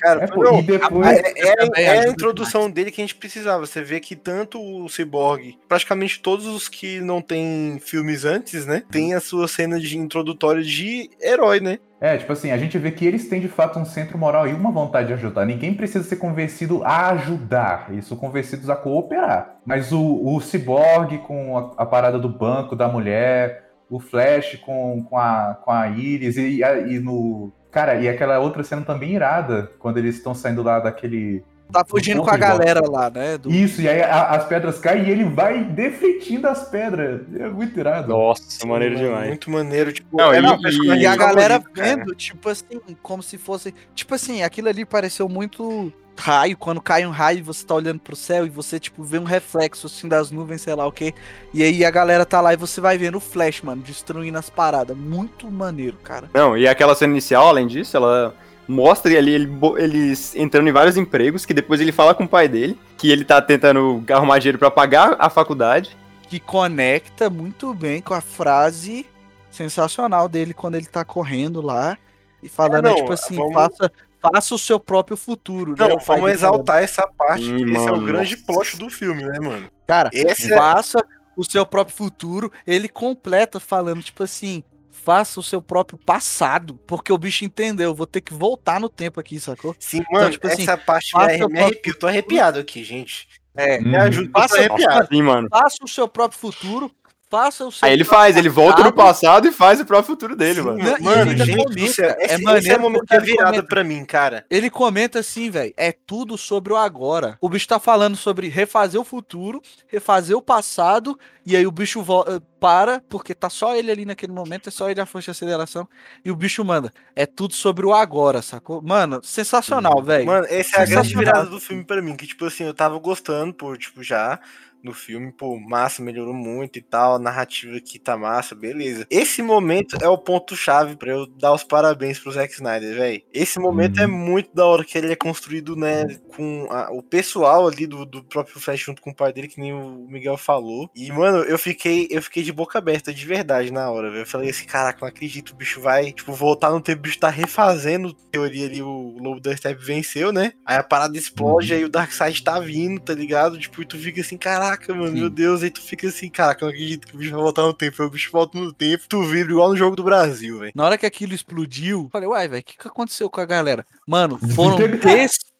É, pô, não, depois. É, é- também é a introdução dele que a gente precisava. Você vê que tanto o Cyborg, praticamente todos os que não tem filmes antes, né? Tem a sua cena de introdutória de herói, né? É, tipo assim, a gente vê que eles têm de fato um centro moral e uma vontade de ajudar. Ninguém precisa ser convencido a ajudar, são convencidos a cooperar. Mas o, o Cyborg com a, a parada do banco da mulher, o Flash com, com, a, com a Iris e, a- e no. Cara, e aquela outra cena também irada, quando eles estão saindo lá daquele. Tá fugindo Do com a galera lá, né? Do... Isso, e aí a- as pedras caem e ele vai defletindo as pedras. É muito irado. Nossa, maneiro Mano, demais. Muito maneiro. Tipo, Não, era e- um personagem E a galera vendo, tipo assim, como se fosse. Tipo assim, aquilo ali pareceu muito raio. Quando cai um raio, você tá olhando pro céu e você, tipo, vê um reflexo assim das nuvens, sei lá o quê. E aí a galera tá lá e você vai vendo o Flash, mano, destruindo as paradas. Muito maneiro, cara. Não, e aquela cena inicial, além disso, ela mostra ali ele, eles entrando em vários empregos, que depois ele fala com o pai dele, que ele tá tentando arrumar dinheiro pra pagar a faculdade. Que conecta muito bem com a frase sensacional dele quando ele tá correndo lá e falando, É, não, tipo assim, vamos- faça, faça o seu próprio futuro. né? Não, O pai vamos exaltar essa parte. Sim, esse é o mano, grande plot do filme, né, mano? Cara, Esse é- faça o seu próprio futuro. Ele completa falando, tipo assim, faça o seu próprio passado. Porque o bicho entendeu, vou ter que voltar no tempo aqui, sacou? Sim, mano, tipo assim, essa parte faça me, próprio arrepio. Tô arrepiado aqui, gente. É. Me ajuda, Faça- arrepiado. Sim, mano. Faça o seu próprio futuro. Faça o seu. Aí ele faz, ele volta no passado. e faz o próprio futuro dele, Sim, mano. Não, mano, gente comenta, do céu. é Esse, esse é maneiro o momento da virada comenta. pra mim, cara. Ele comenta assim, velho, é tudo sobre o agora. O bicho tá falando sobre refazer o futuro, refazer o passado, e aí o bicho eh, para, porque tá só ele ali naquele momento, é só ele a força de aceleração, e o bicho manda. É tudo sobre o agora, sacou? Mano, sensacional, velho. Mano, essa é a grande virada do filme pra mim. Que, tipo assim, eu tava gostando, por, tipo, já no filme, pô, massa, melhorou muito e tal. A narrativa aqui tá massa, beleza. Esse momento é o ponto-chave pra eu dar os parabéns pro Zack Snyder, velho. Esse momento Uhum. é muito da hora que ele é construído, né, com a- o pessoal ali do, do próprio Flash junto com o pai dele, que nem o Miguel falou. E, mano, eu fiquei, eu fiquei de boca aberta de verdade na hora, velho. Eu falei assim, caraca, não acredito, o bicho vai, tipo, voltar no tempo, o bicho tá refazendo teoria ali, o Lobo da Step venceu, né? Aí a parada explode, Uhum. aí o Darkseid tá vindo, tá ligado? Tipo, e tu fica assim, caraca, mano, Sim. meu Deus, aí tu fica assim, caraca, eu não acredito que o bicho vai voltar no tempo. Aí o bicho volta no tempo, tu vibra igual no jogo do Brasil, velho. Na hora que aquilo explodiu, falei, uai, velho, o que, que aconteceu com a galera? Mano, foram.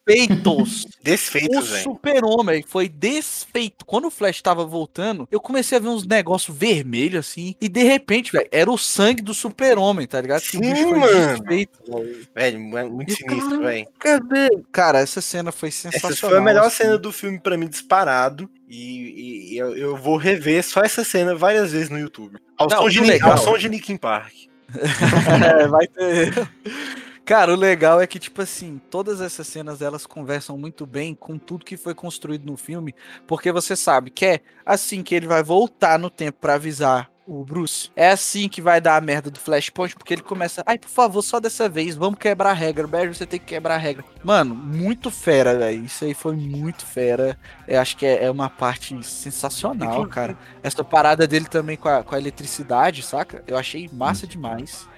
desfeitos. O Desfeitos, velho. super-homem foi desfeito. Quando o Flash tava voltando, eu comecei a ver uns negócios vermelhos assim. E de repente, velho, era o sangue do super-homem, tá ligado? O Sim, bicho foi mano. desfeito. Velho, é muito E, sinistro, velho. Cadê? Cara, essa cena foi sensacional. Essa foi a melhor assim. cena do filme pra mim disparado. E, e eu, eu vou rever só essa cena várias vezes no YouTube. Ao, Não, som, de, legal. ao som de Linkin Park. É, vai ter. Cara, o legal é que, tipo assim, todas essas cenas elas conversam muito bem com tudo que foi construído no filme, porque você sabe que é assim que ele vai voltar no tempo pra avisar o Bruce. É assim que vai dar a merda do Flashpoint, porque ele começa, ai, por favor, só dessa vez, vamos quebrar a regra. Barry, você tem que quebrar a regra. Mano, muito fera, velho. Isso aí foi muito fera. Eu acho que é, é uma parte sensacional, cara. Essa parada dele também com a, com a eletricidade, saca? Eu achei massa demais.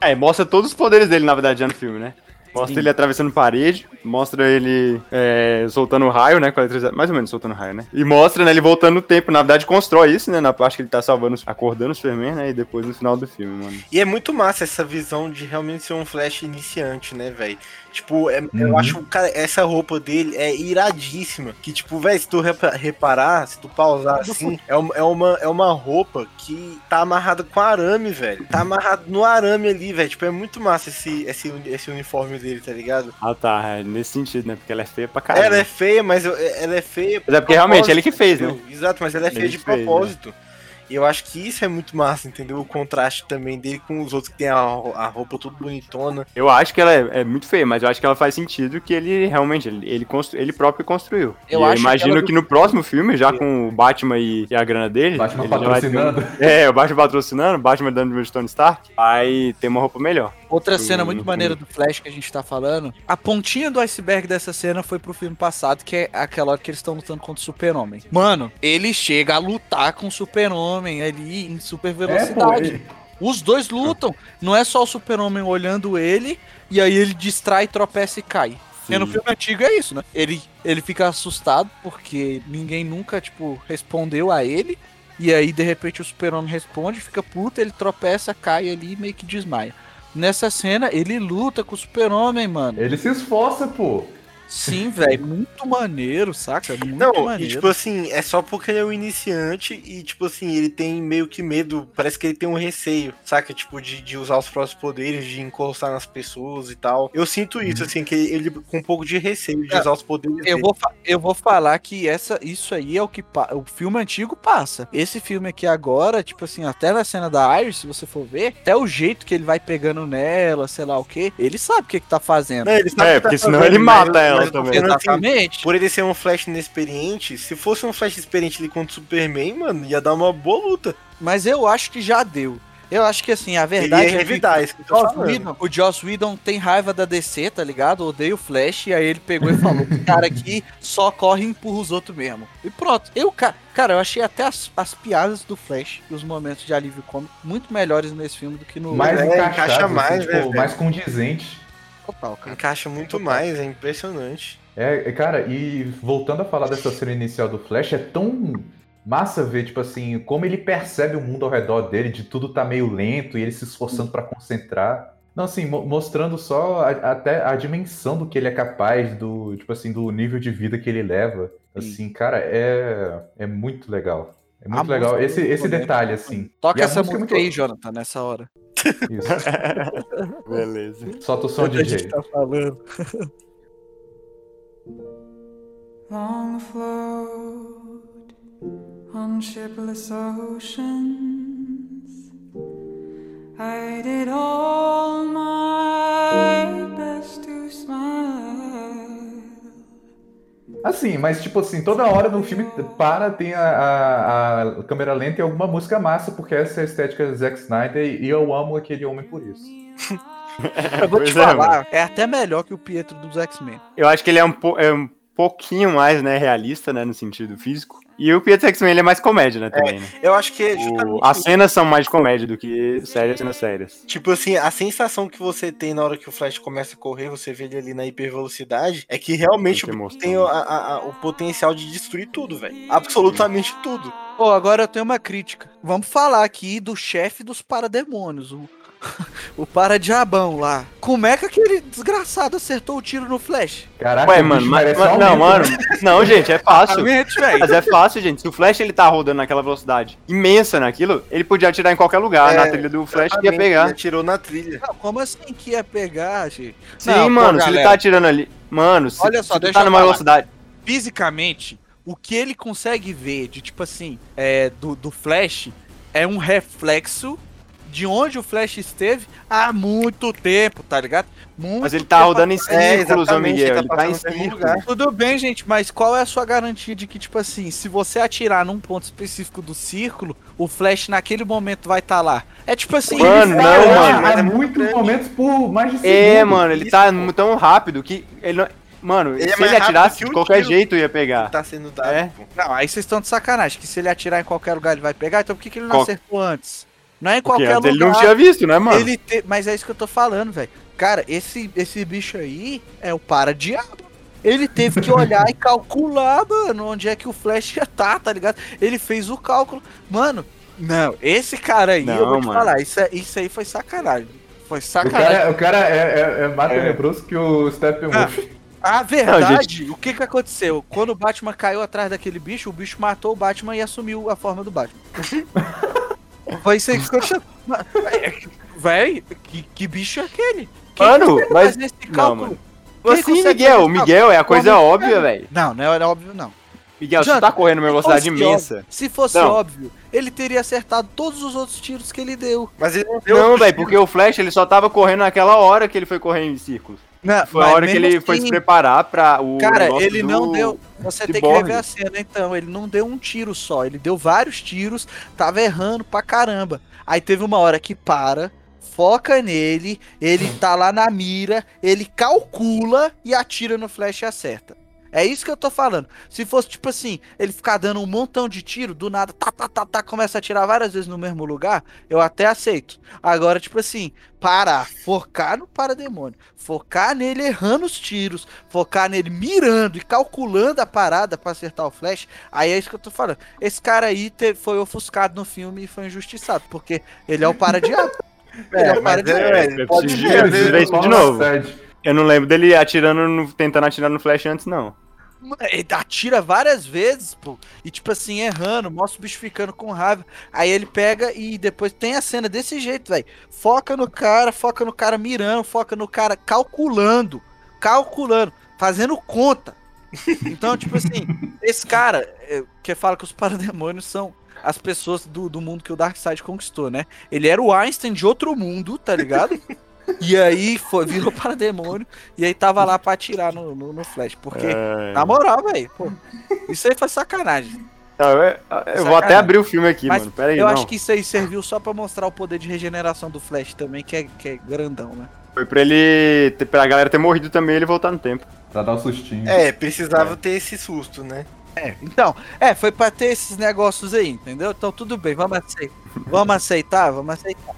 É, mostra todos os poderes dele, na verdade, já no filme, né? Mostra Sim. ele atravessando parede, mostra ele é, soltando raio, né? Com a eletricidade, mais ou menos soltando raio, né? E mostra, né, ele voltando no tempo. Na verdade, constrói isso, né? Na parte que ele tá salvando, acordando os Superman, né? E depois no final do filme, mano. E é muito massa essa visão de realmente ser um Flash iniciante, né, velho? Tipo, é- eu Uhum. acho, cara, essa roupa dele é iradíssima. Que, tipo, velho, se tu repa- reparar, se tu pausar assim, é uma, é, uma, é uma roupa que tá amarrada com arame, velho. Tá amarrado no arame ali, velho. Tipo, é muito massa esse, esse, esse uniforme dele, tá ligado? Ah, tá. É nesse sentido, né? Porque ela é feia pra caralho. Ela é feia, mas eu- ela é feia. Mas é porque realmente ele que fez, né? Exato, mas ela é feia Ele de fez, né? propósito. E eu acho que isso é muito massa, entendeu? O contraste também dele com os outros que tem a, a roupa tudo bonitona. Eu acho que ela é, é muito feia, mas eu acho que ela faz sentido que ele realmente, ele, ele, constru- ele próprio construiu. Eu E acho que imagino ela- que, no próximo filme, já com o Batman e, e a grana dele. Batman ele já vai ter patrocinando. É, o Batman patrocinando, o Batman dando de Tony Stark, aí tem uma roupa melhor. Outra cena muito maneira do Flash que a gente tá falando. A pontinha do iceberg dessa cena foi pro filme passado, que é aquela hora que eles estão lutando contra o Super-Homem. Mano, ele chega a lutar com o Super-Homem ali em super É, pô, velocidade. ele- Os dois lutam. Não é só o Super-Homem olhando ele e aí ele distrai, tropeça e cai. Porque no filme antigo é isso, né? Ele, ele fica assustado porque ninguém nunca, tipo, respondeu a ele. E aí, de repente, o super-homem responde, fica puto, ele tropeça, cai ali e meio que desmaia. Nessa cena, ele luta com o super-homem, mano. ele se esforça, pô. Sim, velho. Muito maneiro, saca? Muito Não, e maneiro. tipo assim, é só porque ele é um iniciante e, tipo assim, ele tem meio que medo, parece que ele tem um receio, saca? Tipo, de, de usar os próprios poderes, de encostar nas pessoas e tal. Eu sinto isso, assim, que ele com um pouco de receio de É, usar os poderes Eu dele. vou, fa- eu vou falar que essa, isso aí é o que o filme antigo passa. Esse filme aqui agora, tipo assim, até na cena da Iris, se você for ver, até o jeito que ele vai pegando nela, sei lá o que, ele sabe o que, que tá fazendo. Não, ele sabe É, tá porque senão ele mas- mata ela também. assim, Exatamente. por ele ser um Flash inexperiente, se fosse um Flash experiente ali contra o Superman, mano, ia dar uma boa luta. Mas eu acho que já deu. Eu acho que assim, a verdade é que isso que eu tô Joss falando. Whedon- o Joss Whedon tem raiva da DC, tá ligado? Odeia o Flash, e aí ele pegou e falou: "Esse cara aqui só corre e empurra os outros mesmo. E pronto. Eu, ca- cara, eu achei até as, as piadas do Flash e os momentos de alívio cômico muito melhores nesse filme do que no Mais é, encaixa assim, mais, tipo, né, velho? mais condizente. Total, cara. Encaixa muito mais, é impressionante. É, é, cara, e voltando a falar dessa cena inicial do Flash, é tão massa ver, tipo assim, como ele percebe o mundo ao redor dele, de tudo tá meio lento e ele se esforçando pra concentrar. Não, assim, mo- mostrando só a- até a dimensão do que ele é capaz, do, tipo assim, do nível de vida que ele leva. Assim, cara, é, é muito legal. É muito A legal. Esse, é muito esse bonita. detalhe, assim. Toca E a essa música é música aí, Jonathan, nessa hora. Isso. Beleza. Solta o som, A gente DJ. tá falando. long float on shipless oceans. I did all my best to smile. Assim, mas tipo assim, toda hora no filme para, tem a, a, a câmera lenta e alguma música massa, porque essa é a estética do Zack Snyder e eu amo aquele homem por isso. Eu vou te Pois é, mano. falar, é, até melhor que o Pietro dos X-Men. Eu acho que ele é um, é um pouquinho mais, né, realista, né, no sentido físico. E o Pietro X-Men, ele é mais comédia, né, também, né? Eu acho que é justamente as cenas são mais de comédia do que sérias cenas sérias. Tipo assim, a sensação que você tem na hora que o Flash começa a correr, você vê ele ali na hipervelocidade, é que realmente Tem tem né? o, a- a- o potencial de destruir tudo, velho. Absolutamente tudo. Pô, agora eu tenho uma crítica. Vamos falar aqui do chefe dos parademônios, o o para-diabão lá. Como é que aquele desgraçado acertou o tiro no Flash? Caraca, Ué, mano, mas, mas- não, mano. né? Não, gente, é fácil. Velho. Mas é fácil, gente. Se o Flash ele tá rodando naquela velocidade imensa naquilo, ele podia atirar em qualquer lugar. É, na trilha do Flash ia pegar. Ele atirou na trilha. Não, como assim que ia pegar, gente? Sim, Não, pô, mano, se ele tá atirando ali. Mano, se, Olha só, se deixa tá numa velocidade. Fisicamente, o que ele consegue ver de, tipo assim, é, do, do Flash é um reflexo de onde o Flash esteve há muito tempo, tá ligado? Muito Mas ele tá rodando em. É, círculos, ô exatamente, Miguel. ele Ele tá tá em círculos. lugar. Tudo bem, gente, mas qual é a sua garantia de que, tipo assim, se você atirar num ponto específico do círculo, o Flash naquele momento vai estar lá? É tipo assim. Mano, ele- não, mano. mas Há é muito muitos grande. momentos por mais de É, segundo. mano, ele Isso, tá pô. tão rápido que ele não. Mano, Ele é se mais ele atirasse, de qualquer tiro. jeito ia pegar. Tá sendo dado. É. Não, aí vocês estão de sacanagem, que se ele atirar em qualquer lugar ele vai pegar, então por que, que ele não Qual- acertou antes? Não é em qualquer lugar. ele não tinha visto, né, mano? Ele te- Mas é isso que eu tô falando, velho. Cara, esse, esse bicho aí é o para-diabo. Ele teve que olhar e calcular, mano, onde é que o Flash ia tá, tá ligado? Ele fez o cálculo. Mano, não, esse cara aí, eu Não, vou te mano. falar, isso, é- isso aí foi sacanagem. Foi O sacanagem. cara, o cara é, é, é mais tenebroso que o Steppenwolf. A verdade, Não, gente. o que que aconteceu? Quando o Batman caiu atrás daquele bicho, o bicho matou o Batman e assumiu a forma do Batman. Foi isso aí que aconteceu. Mas, é, Véi, que, que bicho é aquele? Quem Mano, mas- fazer esse não, mano. Quem Assim, Miguel, Miguel é a coisa Como- óbvia, velho. Não, não é óbvio, não. Miguel, você Janta, tá correndo numa velocidade imensa. óbvio- se fosse Não. óbvio, ele teria acertado todos os outros tiros que ele deu. Mas ele não deu Não, velho, porque o Flash ele só tava correndo naquela hora que ele foi correndo em círculos. Não, Foi a hora que ele foi assim, se preparar pra o. Cara, ele não deu. Você tem que rever a cena, então. Ele não deu um tiro só, ele deu vários tiros, tava errando pra caramba. Aí teve uma hora que para, foca nele, ele tá lá na mira, ele calcula e atira no flash e acerta. É isso que eu tô falando. Se fosse tipo assim, ele ficar dando um montão de tiro, do nada, tá, tá, tá, tá, começa a atirar várias vezes no mesmo lugar, eu até aceito. Agora, tipo assim, parar, focar no parademônio, focar nele errando os tiros, focar nele mirando e calculando a parada pra acertar o flash, aí é isso que eu tô falando. Esse cara aí te- foi ofuscado no filme e foi injustiçado, porque ele é o para-diabo. ele é o mas para-diabo. é, É, pode de- ver isso de novo. Eu não lembro dele atirando, no- tentando atirar no Flash antes, não. Ele atira várias vezes, pô. E tipo assim, errando, mostra o bicho ficando com raiva. Aí ele pega e depois tem a cena desse jeito, velho. Foca no cara, foca no cara mirando, foca no cara calculando. Calculando, fazendo conta. Então, tipo assim, esse cara é, que fala que os parademônios são as pessoas do, do mundo que o Darkseid conquistou, né? Ele era o Einstein de outro mundo, tá ligado? E aí foi, virou parademônio e aí tava lá pra atirar no, no, no Flash. Porque, É... na moral, velho, isso aí foi sacanagem. Não, eu, eu vou até abrir o filme aqui, Mas mano. Pera aí, eu não. acho que isso aí serviu só pra mostrar o poder de regeneração do Flash também, que é, que é grandão, né? Foi pra ele. ter- pra galera ter morrido também e ele voltar no tempo. Pra dar um sustinho. É, precisava ter esse susto, né? É, então, é, foi pra ter esses negócios aí, entendeu? Então tudo bem, vamos aceitar. Vamos aceitar, vamos aceitar.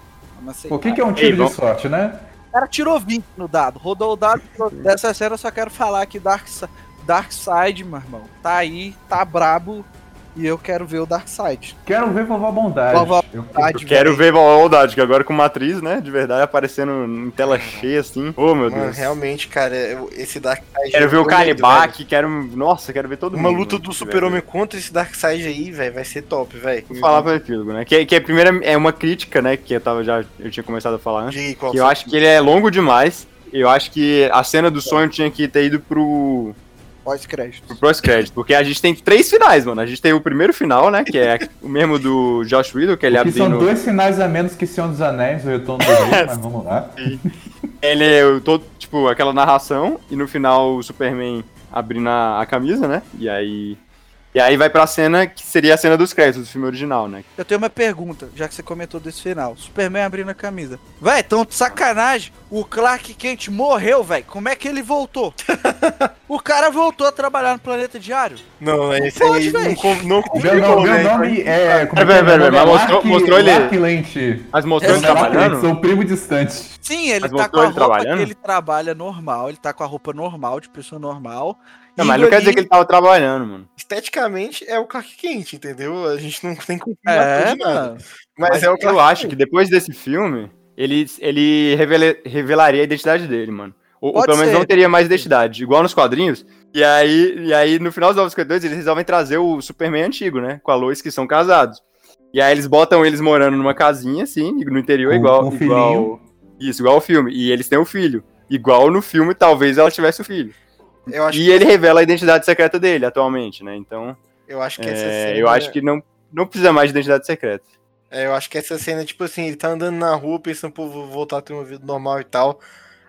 O que, que é um Ei, tiro vamos- de sorte, né? O cara tirou 20 no dado, rodou o dado. Dessa cena eu só quero falar que Dark, Darkseid, meu irmão, tá aí, tá brabo. E eu quero ver o Darkseid. Quero ver vovó Bondade. Vovó Eu- Bondade. Eu quero ver Maldade, que agora com uma atriz, né? De verdade, aparecendo em tela cheia assim. Ô, meu Mano, Deus. realmente, cara, esse Darkseid. Quero ver eu o. Calibac, quero. Nossa, quero ver todo Uma mundo. luta mano, do Super-Homem contra esse Darkseid aí, velho, vai ser top, velho. Vou falar pra aquilo, né? Que, que a primeira é uma crítica, né? Que eu tava já. Eu tinha começado a falar antes. Qual Que eu acho que ele é longo demais. Eu acho que a cena do sonho tinha que ter ido pro, Pós-crédito. pro pós-crédito. Porque a gente tem três finais, mano. A gente tem o primeiro final, né? Que é o mesmo do Josh Whedon, que ele que são dois finais a menos que Senhor dos Anéis, o Retorno do Rei, mas vamos lá. Ele é todo, tipo, aquela narração. E no final o Superman abrindo a, a camisa, né? E aí. E aí vai pra cena que seria a cena dos créditos do filme original, né? Eu tenho uma pergunta, já que você comentou desse final. Superman abrindo a camisa. Véi, tão de sacanagem. O Clark Kent morreu, véi. Como é que ele voltou? o cara voltou a trabalhar no Planeta Diário. Não, esse Pode, aí não, velho. não Meu, confirmou, nome- meu né? nome é. Como É, é, é? Mas é mostrou- Lark- mostrou ele- Lark Lente. Mas mostrou ele. Lark Lente, trabalhando. Sou primo distante. Sim, ele Mas tá com a ele roupa ele trabalha normal. Ele tá com a roupa normal, de pessoa normal. Não, mas não quer dizer que ele tava trabalhando, mano. Esteticamente é o Clark Kent, entendeu? A gente não tem confirmação É, nada. Mas, Mas é o eu Clark acho que depois desse filme, ele, ele revele- revelaria a identidade dele, mano. Ou, ou pelo menos ser. não teria mais identidade, igual nos quadrinhos. E aí, e aí no final dos 952, eles resolvem trazer o Superman antigo, né? Com a Lois, que são casados. E aí eles botam eles morando numa casinha, assim, no interior, igual. um igual. Isso, igual ao filme. E eles têm o filho. Igual no filme, talvez ela tivesse o filho. Eu acho, E ele revela a identidade secreta dele atualmente, né? Então, eu acho que essa é, cena. eu acho que não, não precisa mais de identidade secreta. É, eu acho que essa cena, tipo assim, ele tá andando na rua pensando, pô, vou voltar a ter uma vida normal e tal.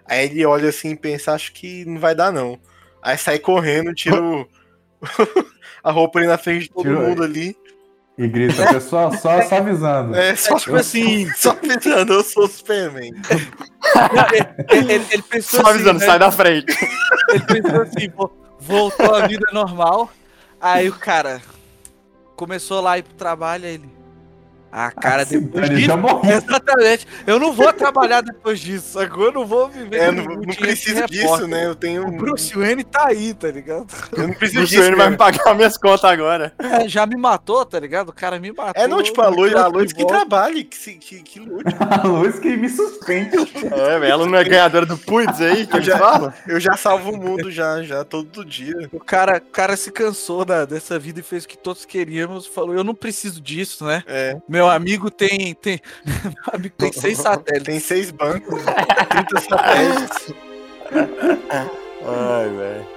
Aí ele olha assim e pensa, acho que não vai dar, não. Aí sai correndo, tira o... a roupa ali na frente de todo Tira- mundo ali. E grita, pessoal, só, só avisando. É, só, tipo assim, só pensando, eu sou o Superman. ele, ele- ele pensou Só avisando, assim, né? sai da frente. Ele pensou assim, vo- voltou à vida normal. Aí o cara começou lá a ir pro trabalho, aí ele. Ah, cara, se depois disso. já morreu. Exatamente. Eu não vou trabalhar depois disso, sacou? Eu não vou viver. É, não, não preciso disso, né? Eu tenho. O Bruce Wayne tá aí, tá ligado? Eu não preciso Bruce disso. Wayne vai me né? pagar minhas contas agora. É, já me matou, tá ligado? O cara me matou. É, não, tipo, a Lois, a Lois de que trabalhe, que, que, que lute. A luz que me suspende. É, velho, ela não é ganhadora do Putz aí, que Eu já, eu já salvo o mundo já, já, todo dia. O cara, o cara se cansou da, dessa vida e fez o que todos queríamos. Falou, eu não preciso disso, né? É, Meu amigo tem. tem meu amigo tem seis satélites. tem seis bancos, 30 satélites. Ai, velho.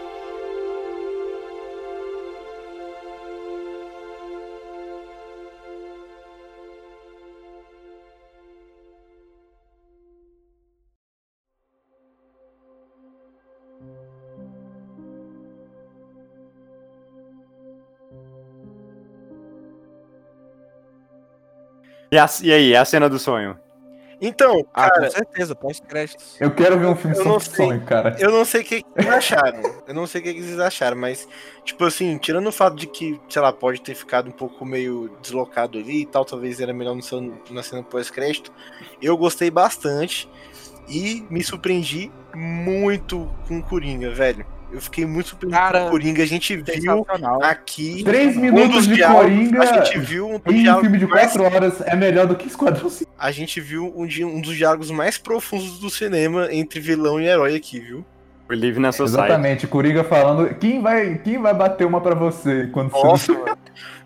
E, a- e aí, a cena do sonho? Então, Ah, cara, com certeza, pós-créditos. Eu quero ver um filme sobre sei. sonho, cara. eu não sei o que, acharam. Eu não sei o que, que eles acharam, mas, tipo assim, tirando o fato de que, sei lá, pode ter ficado um pouco meio deslocado ali e tal, talvez era melhor no seu, na cena pós-crédito, eu gostei bastante e me surpreendi muito com o Coringa, velho. Eu fiquei muito Cara, Coringa. A gente viu aqui. Três um minutos dos de diálogos- Coringa A gente viu um em um filme de mais quatro horas é melhor do que Esquadrão Suicida. a gente viu um, um dos diálogos mais profundos do cinema entre vilão e herói aqui, viu? O Live na Society. Exatamente, Coringa falando quem vai, quem vai bater uma pra você quando Nossa, mano.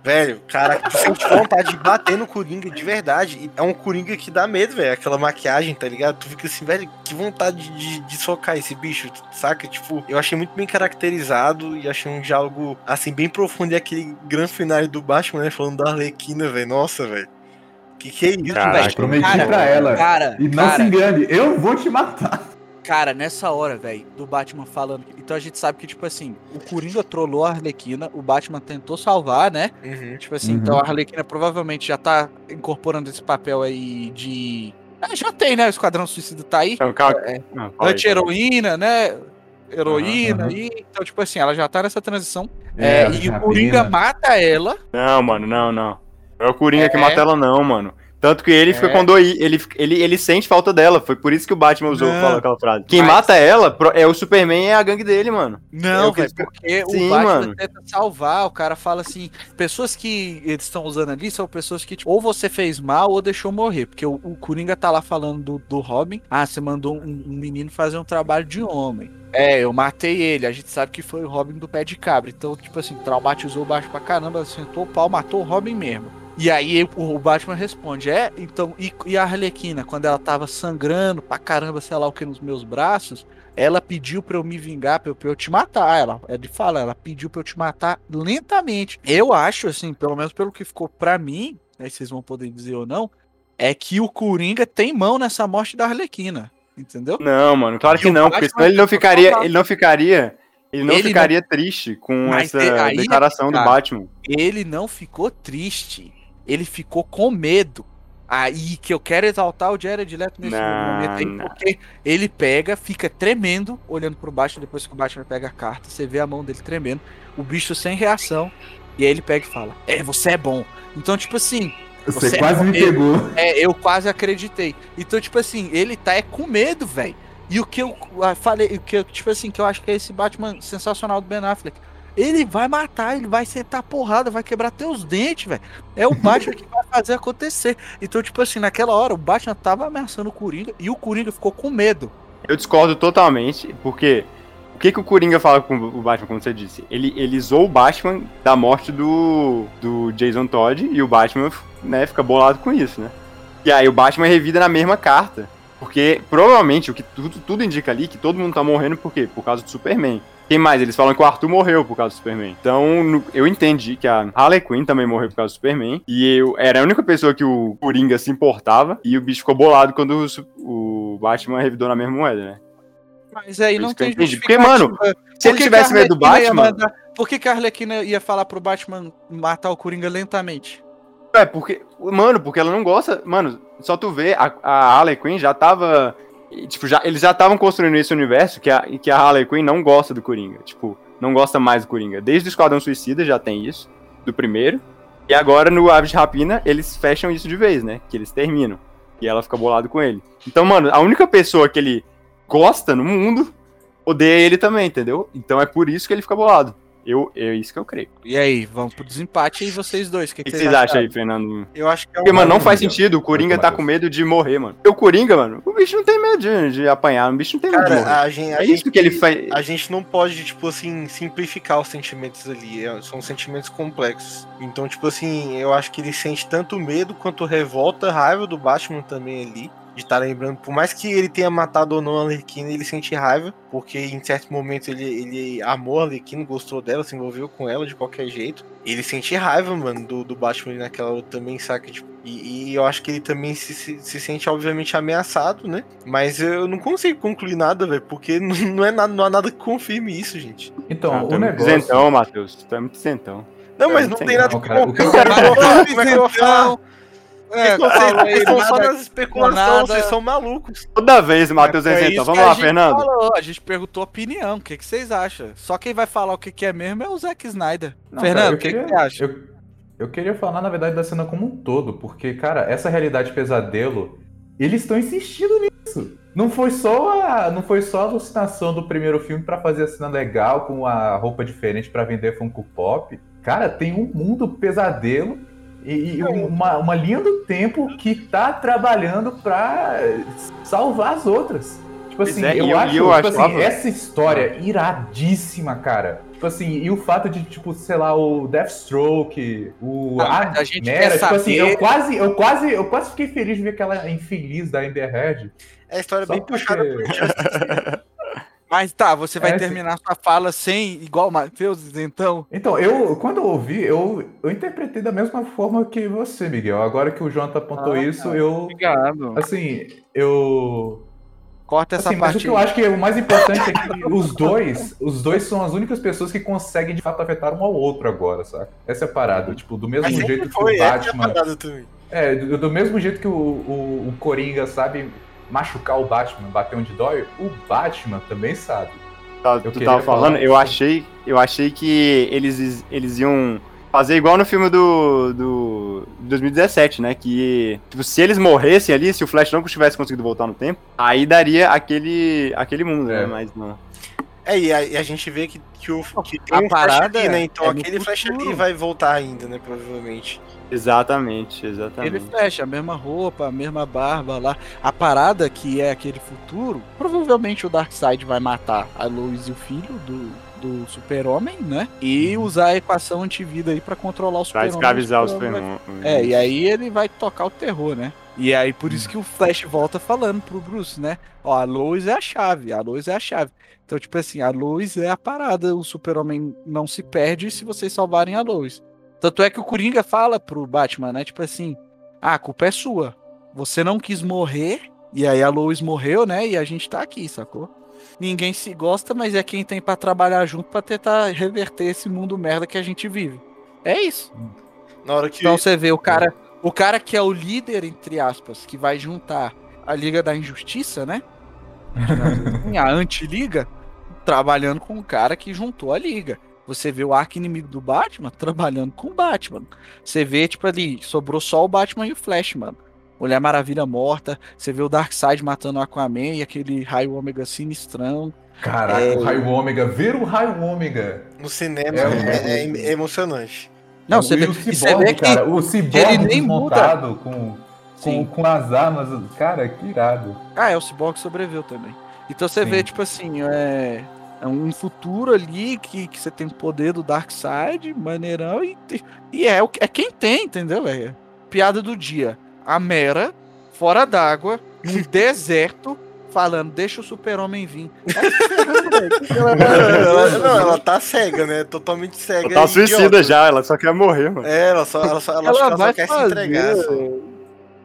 Velho, cara, tu sente vontade de bater no Coringa de verdade. E é um Coringa que dá medo, velho. Aquela maquiagem, tá ligado? Tu fica assim, velho, que vontade de, de socar esse bicho, saca? Tipo, eu achei muito bem caracterizado e achei um diálogo, assim, bem profundo. E aquele grande final do Batman, né? Falando da Arlequina, velho. Nossa, velho. Que que é isso, velho? Prometi Cara, pra ela. Cara, E não se cara, engane, eu vou te matar. Cara, nessa hora, velho, do Batman falando. Então a gente sabe que, tipo assim, o Coringa trollou a Arlequina, o Batman tentou salvar, né? Uhum. Tipo assim, Uhum. então a Arlequina provavelmente já tá incorporando esse papel aí de. Ah, já tem, né? O Esquadrão Suicida tá aí. Então. É, Anti-heroína, né? Heroína aí. Então, tipo assim, ela já tá nessa transição. É, É, e o Coringa mata ela. Não, mano, não, não. É o Coringa que É. mata ela, não, mano. Tanto que ele fica É. com dor, ele, ele, ele sente falta dela. Foi por isso que o Batman usou Não. falou aquela frase. Quem Mas- mata ela é o Superman e a gangue dele, mano. É Não, o que velho, eles- porque Sim, o Batman mano. tenta salvar, o cara fala assim, pessoas que eles estão usando ali são pessoas que, tipo, ou você fez mal ou deixou morrer, porque o, o Coringa tá lá falando do, do Robin, ah, você mandou um, um menino fazer um trabalho de homem. É, eu matei ele, a gente sabe que foi o Robin do pé de cabra, então, tipo assim, traumatizou o Batman pra caramba, sentou o pau, matou o Robin mesmo. E aí o Batman responde, é, então, e, e a Arlequina, quando ela tava sangrando pra caramba, sei lá o que, nos meus braços, ela pediu pra eu me vingar, pra eu, pra eu te matar. Ela, ele fala, ela pediu pra eu te matar lentamente. Eu acho, assim, pelo menos pelo que ficou pra mim, aí vocês vão poder dizer ou não, é que o Coringa tem mão nessa morte da Arlequina. Entendeu? Não, mano, claro que o não, porque senão ele não ficaria, ele não ficaria, ele não Ele não- ficaria triste com Mas essa é- aí é declaração que do tá. Batman. Ele não ficou triste. Ele ficou com medo. Aí que eu quero exaltar o Jared Leto nesse Não, momento aí, não. porque ele pega, fica tremendo, olhando pro baixo, depois que o Batman pega a carta, você vê a mão dele tremendo, o bicho sem reação, e aí ele pega e fala, é, você é bom. Então, tipo assim, Você, Você quase me morreu. pegou. é, eu quase acreditei. Então, tipo assim, ele tá é com medo, velho. E o que eu ah, falei, o que eu, tipo assim, que eu acho que é esse Batman sensacional do Ben Affleck. Ele vai matar, ele vai sentar porrada, vai quebrar teus dentes, velho. É o Batman que vai fazer acontecer. Então, tipo assim, naquela hora o Batman tava ameaçando o Coringa e o Coringa ficou com medo. Eu discordo totalmente, porque o que, que o Coringa fala com o Batman, como você disse? Ele, ele zoou o Batman da morte do, do Jason Todd e o Batman né, fica bolado com isso, né? E aí o Batman revida na mesma carta. Porque provavelmente o que tudo, tudo indica ali que todo mundo tá morrendo por quê? Por causa do Superman. Quem mais? Eles falam que o Arthur morreu por causa do Superman. Então, no- eu entendi que a Harley Quinn também morreu por causa do Superman. E eu era a única pessoa que o Coringa se importava. E o bicho ficou bolado quando o, o Batman revidou na mesma moeda, né? Mas aí não tem entendi. Porque, mano, Se ele tivesse medo do Batman. mandar- Por que, que a Arlequina ia falar pro Batman matar o Coringa lentamente? É, porque. Mano, porque ela não gosta. Mano, só tu vê, a, a Harley Quinn já tava. Tipo, já, eles já estavam construindo esse universo que a, que a Harley Quinn não gosta do Coringa. Tipo, não gosta mais do Coringa. Desde o Esquadrão Suicida já tem isso, do primeiro. E agora no Aves de Rapina eles fecham isso de vez, né? Que eles terminam. E ela fica bolado com ele. Então, mano, a única pessoa que ele gosta no mundo odeia ele também, entendeu? Então é por isso que ele fica bolado. Eu, é isso que eu creio. E aí, vamos pro desempate aí vocês dois. O que, que, que vocês acham aí, Fernando? Eu acho que é Porque, mano, não faz sentido. O Coringa tá com medo de morrer, mano. O Coringa, mano, o bicho não tem medo de, de apanhar. O bicho não tem medo de morrer. Cara, a gente, a É gente- isso que ele faz. A gente não pode, tipo assim, simplificar os sentimentos ali. é- São sentimentos complexos. Então, tipo assim, eu acho que ele sente tanto medo quanto revolta, raiva do Batman também ali. De estar lembrando, por mais que ele tenha matado ou não a Arlequina, ele sente raiva, porque em certo momento ele, ele amou a Arlequina, gostou dela, se envolveu com ela de qualquer jeito. Ele sente raiva, mano, do, do Batman naquela hora também, saca? Tipo, e, e eu acho que ele também se, se, se sente, obviamente, ameaçado, né? Mas eu não consigo concluir nada, velho, porque não, é nada, não há nada que confirme isso, gente. Então, Ah, tu o é muito negócio. isentão, Matheus. Tu é muito isentão. Não, É, mas não tem não, nada que cara. O que eu confirme. É? É, Vocês estão só nas especulações, vocês são malucos. Toda vez Matheus é isentão. isso Vamos lá, Fernando. falou, a gente perguntou opinião, o que, que vocês acham? Só quem vai falar o que, que é mesmo é o Zack Snyder. Não, Fernando, o que, que você acha? Eu, eu queria falar, na verdade, da cena como um todo, porque, cara, essa realidade pesadelo, eles estão insistindo nisso. Não foi só a, não foi só a alucinação do primeiro filme pra fazer a cena legal com a roupa diferente pra vender Funko Pop. Cara, tem um mundo pesadelo e, e uma, uma linha do tempo que tá trabalhando pra salvar as outras. Tipo assim, é, eu, eu- acho, eu tipo achava- assim, essa história iradíssima, cara. Tipo assim, e o fato de, tipo, sei lá, o Deathstroke, o Ah, a gente Mera, tipo assim, saber- eu quase, eu quase, eu quase fiquei feliz de ver aquela infeliz da Amber Heard. É a história bem porque- puxada por Justice. Mas tá, você vai É, sim. terminar sua fala sem, igual o Matheus, então. Então, eu, quando eu ouvi, eu, eu interpretei da mesma forma que você, Miguel. Agora que o Jonathan apontou Ah, isso, eu, Obrigado. assim, eu Corta essa Assim, mas o parte. que eu acho que o mais importante é que os dois, os dois são as únicas pessoas que conseguem de fato afetar um ao outro agora, saca? Essa é a parada. Tipo, do mesmo Mas jeito que foi, o é Batman. É, do, do mesmo jeito que o, o, o Coringa sabe machucar o Batman, bater onde dói, o Batman também sabe. Tá, Eu tu tava falando, eu achei, eu achei que eles, eles iam fazer igual no filme do, do 2017, né? Que tipo, se eles morressem ali, se o Flash não tivesse conseguido voltar no tempo, aí daria aquele, aquele mundo, É. né? Mas não. É, e a, e a gente vê que, que, o, que tem A um parada flash ali, né? Então é aquele flash ali vai voltar ainda, né? Provavelmente. Exatamente, Ele exatamente. fecha a mesma roupa, a mesma barba lá. A parada que é aquele futuro, provavelmente o Darkseid vai matar a Lois e o filho do, do super-homem, né? E usar a equação antivida aí pra controlar o Uhum. Pra super-homem. escravizar o super-homem vai- É, e aí ele vai tocar o terror, né? E aí por isso que o Flash volta falando pro Bruce, né? Ó, a Lois é a chave, a Lois é a chave. Então, tipo assim, a Lois é a parada, o super-homem não se perde se vocês salvarem a Lois. Tanto é que o Coringa fala pro Batman, né? Tipo assim, ah, a culpa é sua. Você não quis morrer, e aí a Lois morreu, né? E a gente tá aqui, sacou? Ninguém se gosta, mas é quem tem pra trabalhar junto pra tentar reverter esse mundo merda que a gente vive. É isso. Na hora que. Então você vê o cara, o cara que é o líder, entre aspas, que vai juntar a Liga da Injustiça, né? A anti-liga, trabalhando com o cara que juntou a liga. Você vê o arco inimigo do Batman trabalhando com o Batman. Você vê, tipo, ali, sobrou só o Batman e o Flash, mano. Mulher Maravilha morta, você vê o Darkseid matando o Aquaman e aquele raio ômega sinistrão. Caraca, É. o raio ômega, ver o raio ômega. No cinema É, é, é, emocionante. Não, E você vê, o você ciborgue, vê que cara, o ciborgue ele nem desmontado com, com, com as armas, cara, que irado. Ah, é, o Cyborg sobreviveu também. Então você Sim. vê, tipo assim, é, é um futuro ali que, que você tem o poder do Darkseid, maneirão, e, e é, o, que- é quem tem, entendeu, velho? Piada do dia. A Mera, fora d'água, no deserto, falando, deixa o super-homem vir. ela, não, ela tá cega, né? Totalmente cega. Ela tá suicida idiota. já, ela só quer morrer, mano. É, ela só, ela só, ela, Ela só vai quer se fazer. entregar. só.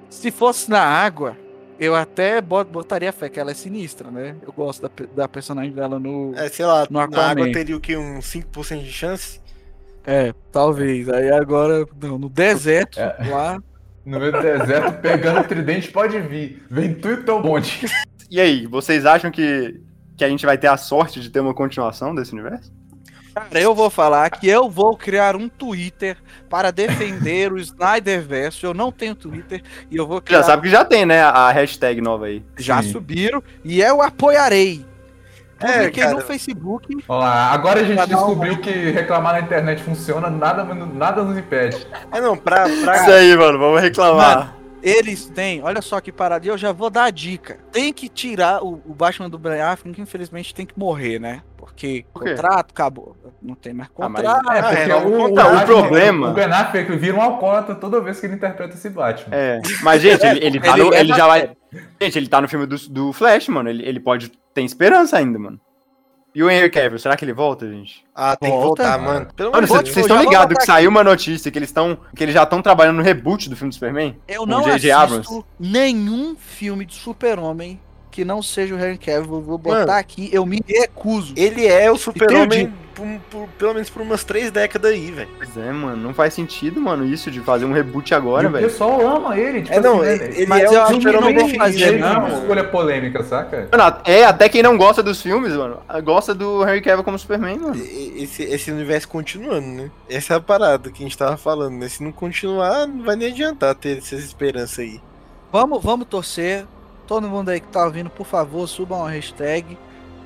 Se fosse na água, eu até bot- botaria fé que ela é sinistra, né? Eu gosto da, da personagem dela no. É, sei lá, No na água teria o que? Uns 5% de chance? É, talvez. Aí agora, não, no deserto, É. lá. No meio do deserto, pegando o tridente, pode vir. Vem tu e teu bonde. E aí, vocês acham que, que a gente vai ter a sorte de ter uma continuação desse universo? Cara, eu vou falar que eu vou criar um Twitter para defender o Snyderverse. Eu não tenho Twitter e eu vou criar. Já sabe que já tem, né, a hashtag nova aí. Já Sim. subiram e eu apoiarei. É, Publiquei cara. no Facebook. Olha lá, agora a gente dar um- descobriu que reclamar na internet funciona, nada, nada nos impede. É, não, pra. pra Isso aí, mano, vamos reclamar. Eles têm, olha só que parada, e eu já vou dar a dica. Tem que tirar o, o Batman do Ben Affleck, que infelizmente tem que morrer, né? Porque Por quê? contrato acabou. Não tem mais Ah, mas- contrato. É, porque é, o, o, o Batman- problema- O Ben Affleck vira um alcoólatra toda vez que ele interpreta esse Batman. É, mas, gente, ele, ele, tá Ele no, leva ele já vai. Gente, ele tá no filme do, do Flash, mano. Ele, ele pode. Tem esperança ainda, mano. E o Henry Cavill, será que ele volta, gente? Ah, tem que Volta. voltar, mano. Pelo Mano, amor de vocês já estão ligados que saiu uma notícia que eles estão. que eles já estão trabalhando no reboot do filme do Superman? Eu não assisto nenhum filme de super-homem que não seja o Henry Cavill. Eu Vou botar Mano. aqui, eu me recuso. Ele é o super-homem Entendi. por- por- pelo menos por umas três décadas aí, velho. Pois é, mano. Não faz sentido, mano, isso de fazer um reboot agora, o velho. pessoal ama ele. Tipo É, não, assim, ele, né? ele Mas é eu o acho que super-homem não vão fazer, definitivo, Ele não é uma escolha polêmica, saca? Mano, é, até quem não gosta dos filmes, mano, gosta do Henry Cavill como Superman, mano. Esse, esse universo continuando, né? Essa é a parada que a gente tava falando, né? Se não continuar, não vai nem adiantar ter essa esperança aí. Vamos, vamos torcer. Todo mundo aí que tá ouvindo, por favor, suba uma hashtag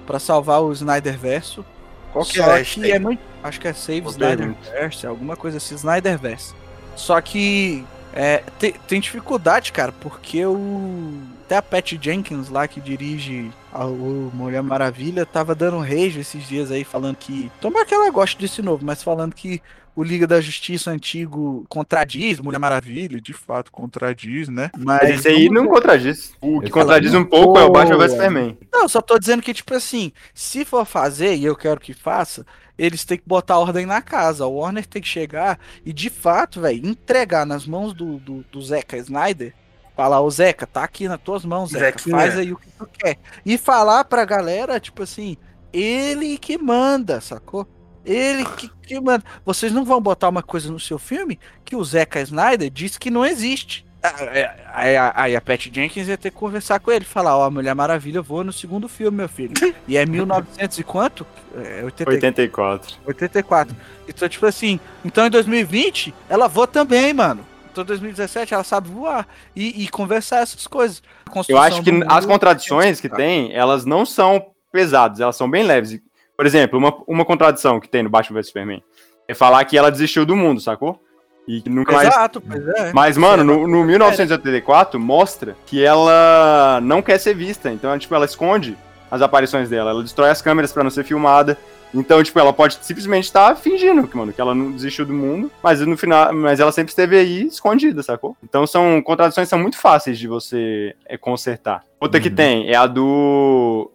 pra salvar o Snyderverso. Qual que Só é a hashtag? é muito. Acho que é Save Boa Snyderverse, alguma coisa assim, Snyderverse. Só que é, tem, tem dificuldade, cara, porque o. Até a Pat Jenkins lá que dirige a, o Mulher Maravilha tava dando um rage esses dias aí, falando que. Tomara que ela goste desse novo, mas falando que o Liga da Justiça antigo contradiz Mulher Maravilha, de fato contradiz, né? Mas esse aí não contradiz. O que contradiz um pouco é o Batman vs Superman. Não, só tô dizendo que, tipo assim, se for fazer, e eu quero que faça, eles têm que botar ordem na casa. O Warner tem que chegar e, de fato, velho, entregar nas mãos do, do, do Zeca Snyder. Falar, ô Zeca, tá aqui nas tuas mãos, Zeca. Zequinha. Faz aí o que tu quer. E falar pra galera, tipo assim, ele que manda, sacou? Ele que, que manda. Vocês não vão botar uma coisa no seu filme que o Zeca Snyder disse que não existe. Ah, é, Aí a, aí a Pat Jenkins ia ter que conversar com ele, falar, ó, a Mulher Maravilha voa no segundo filme, meu filho. E é 1900 e quanto? É 84. 84. 84. Então, tipo assim, então em 2020, ela voa também, mano. Então em 2017 ela sabe voar e, e conversar essas coisas. Eu acho que as mundo, contradições que tem, elas não são pesadas, elas são bem leves. Por exemplo, uma, uma contradição que tem no Batman vs Superman é falar que ela desistiu do mundo, sacou? E que nunca mais. Exato, pois é. Mas, mano, no, no 1984 mostra que ela não quer ser vista. Então, tipo, ela esconde as aparições dela. Ela destrói as câmeras pra não ser filmada. Então, tipo, ela pode simplesmente estar fingindo, que, mano, que ela não desistiu do mundo, mas no final, mas ela sempre esteve aí escondida, sacou? Então são contradições que são muito fáceis de você é, consertar. Outra que Uhum. tem é a do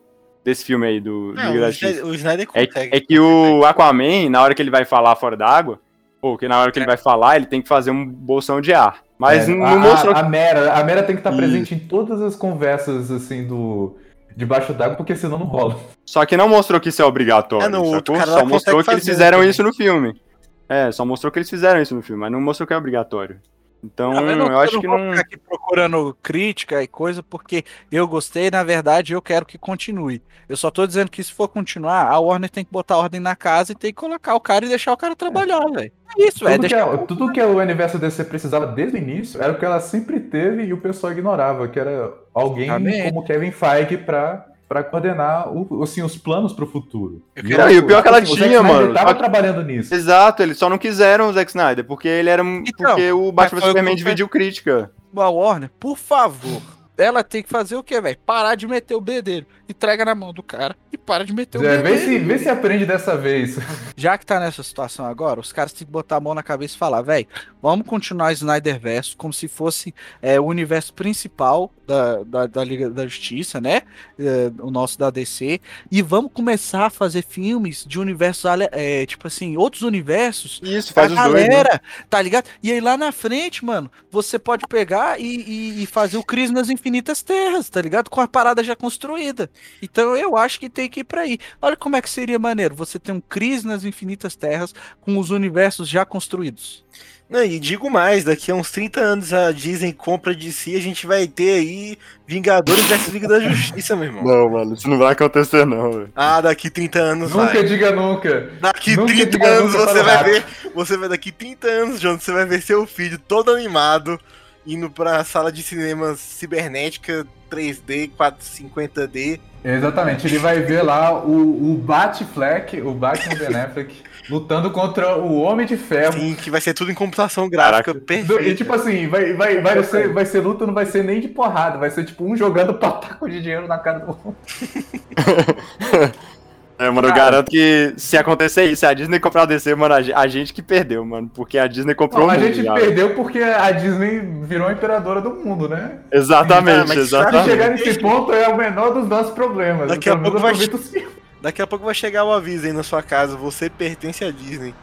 desse filme aí do Não, Liga o, da Justiça. Snyder, o Snyder É, consegue. é que o Aquaman, na hora que ele vai falar fora d'água, ou que na hora que ele vai falar, ele tem que fazer um bolsão de ar. Mas É, não a, mostrou a, a Mera, a Mera tem que estar Isso. presente em todas as conversas, assim, do. Debaixo d'água, porque senão não rola. Só que não mostrou que isso é obrigatório. É, não, sacou? cara Só mostrou que eles fizeram né? isso no filme. É, só mostrou que eles fizeram isso no filme, mas não mostrou que é obrigatório. Então, Não, eu, não- acho não que vou não. ficar aqui procurando crítica e coisa, porque eu gostei, na verdade, eu quero que continue. Eu só tô dizendo que se for continuar, a Warner tem que botar ordem na casa e tem que colocar o cara e deixar o cara trabalhar, velho. É isso, velho. Tudo que, Deixa... a- tudo que o universo DC precisava desde o início era o que ela sempre teve e o pessoal ignorava, que era alguém Exatamente. como Kevin Feige pra, pra coordenar o- assim, os planos pro futuro. Eu E, e o pior é que ela o Zack tinha, mano. tava Só que- trabalhando nisso. Exato, eles só não quiseram o Zack Snyder, porque ele era. porque o Batman Então, foi o Superman dividiu crítica. A Warner, por favor, ela tem que fazer o quê, velho? Parar de meter o bedelho. Entrega na mão do cara e para de meter o É, vê, bedelho. se, vê se aprende dessa vez. Já que tá nessa situação agora, os caras têm que botar a mão na cabeça e falar, velho, vamos continuar o Snyderverse como se fosse é, o universo principal da, da, da Liga da Justiça, né? É, o nosso da DC. E vamos começar a fazer filmes de universos, é, tipo assim, outros universos. Isso, faz os dois. Né? galera, tá ligado? E aí lá na frente, mano, você pode pegar e, e- e fazer o Cris nas Infinitas Terras, tá ligado? Com a parada já construída. Então eu acho que tem que ir pra aí. Olha como é que seria maneiro você ter um Cris nas Infinitas Terras com os universos já construídos. Não, e digo mais, daqui a uns 30 anos a Disney compra de si, a gente vai ter aí Vingadores vs Liga da Justiça, meu irmão. Não, mano, isso não vai acontecer, não, velho. Ah, daqui 30 anos Nunca vai. diga nunca. Daqui nunca 30 diga anos você vai ver. Você vai daqui 30 anos, John, você vai ver seu filho todo animado, indo pra sala de cinema cibernética 3D, 450D. Exatamente, ele vai ver lá o, o Batfleck, o Batman Ben Affleck, lutando contra o Homem de Ferro. Sim, que vai ser tudo em computação gráfica Caraca. perfeita. E tipo assim, vai, vai, vai, ser, vai ser luta, não vai ser nem de porrada, vai ser tipo um jogando pataco de dinheiro na cara do outro. É, mano, eu Cara. garanto que se acontecer isso, se a Disney comprar o DC, mano, a ge- a gente que perdeu, mano. Porque a Disney comprou Não, o a gente já. perdeu porque a Disney virou a imperadora do mundo, né? Exatamente, mas Se exatamente. chegar nesse ponto é o menor dos nossos problemas. Daqui a pouco vai-. Daqui a pouco vai chegar o aviso aí na sua casa, você pertence à Disney.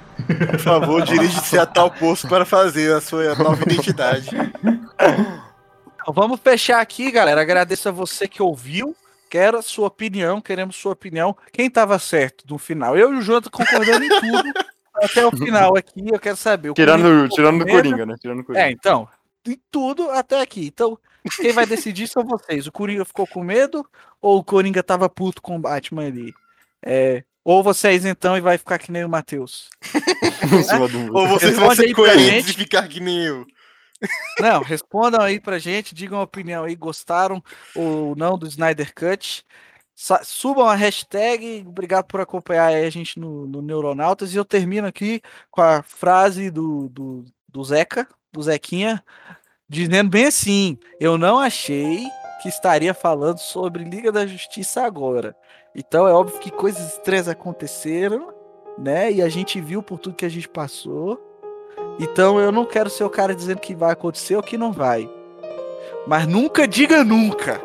Por favor, dirige-se a tal posto para fazer a sua nova identidade. Então, vamos fechar aqui, galera. Agradeço a você que ouviu. Quero a sua opinião, queremos sua opinião. Quem tava certo no final? Eu e o Jonathan concordando em tudo. Até o final aqui, eu quero saber. O Coringa Tirando, tirando do? Coringa, né? Tirando do Coringa. É, então, em tudo até aqui. Então, quem vai decidir são vocês. O Coringa ficou com medo ou o Coringa tava puto com o Batman ali? É, ou vocês então e vai ficar que nem o Matheus. Ou vocês vão ser coerentes e ficar que nem eu. Não, respondam aí pra gente, digam a opinião aí, gostaram ou não do Snyder Cut. Subam a hashtag, obrigado por acompanhar aí a gente no, no Neuronautas. E eu termino aqui com a frase do, do, do Zeca, do Zequinha, dizendo bem assim: Eu não achei que estaria falando sobre Liga da Justiça agora. Então é óbvio que coisas estranhas aconteceram, né? E a gente viu por tudo que a gente passou. Então eu não quero ser o cara dizendo que vai acontecer ou que não vai. Mas nunca diga nunca.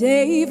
day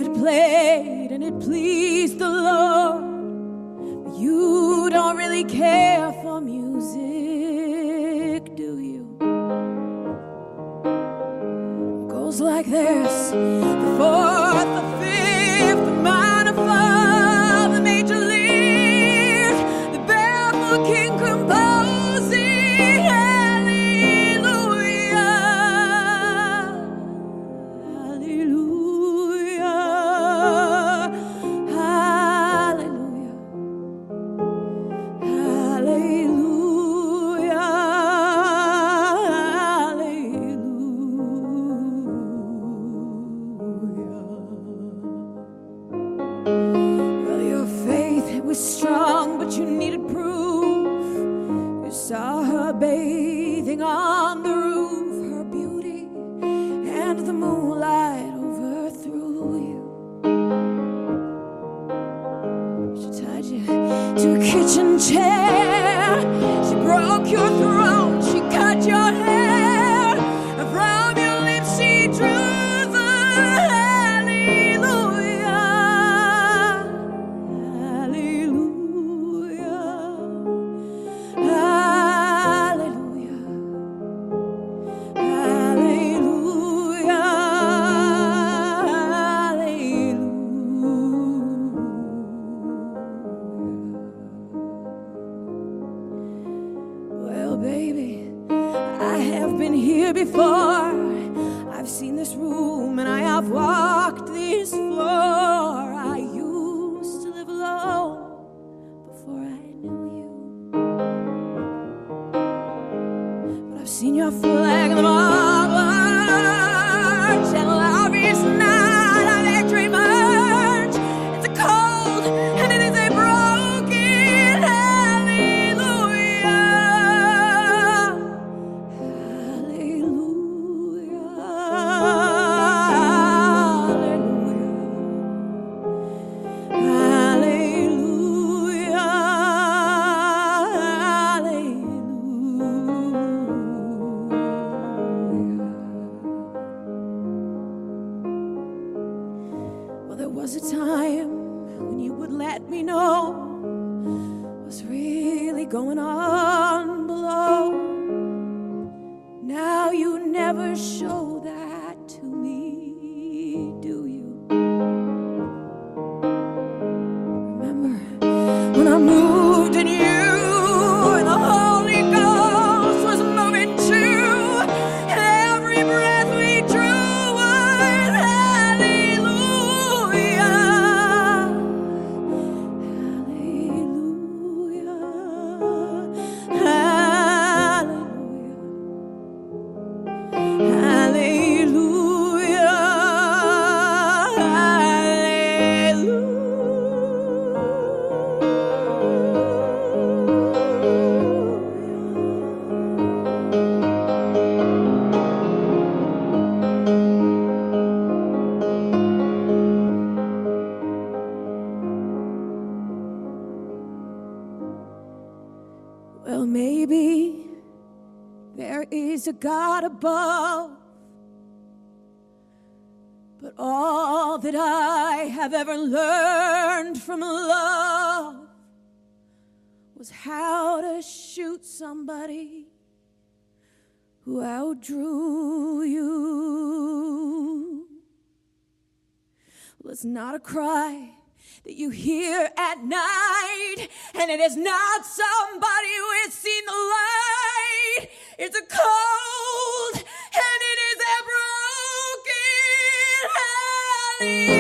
above. But all that I have ever learned from love was how to shoot somebody who outdrew you. Well, it's not a cry that you hear at night, and it is not somebody who has seen the light. It's a cold and it is a broken heart.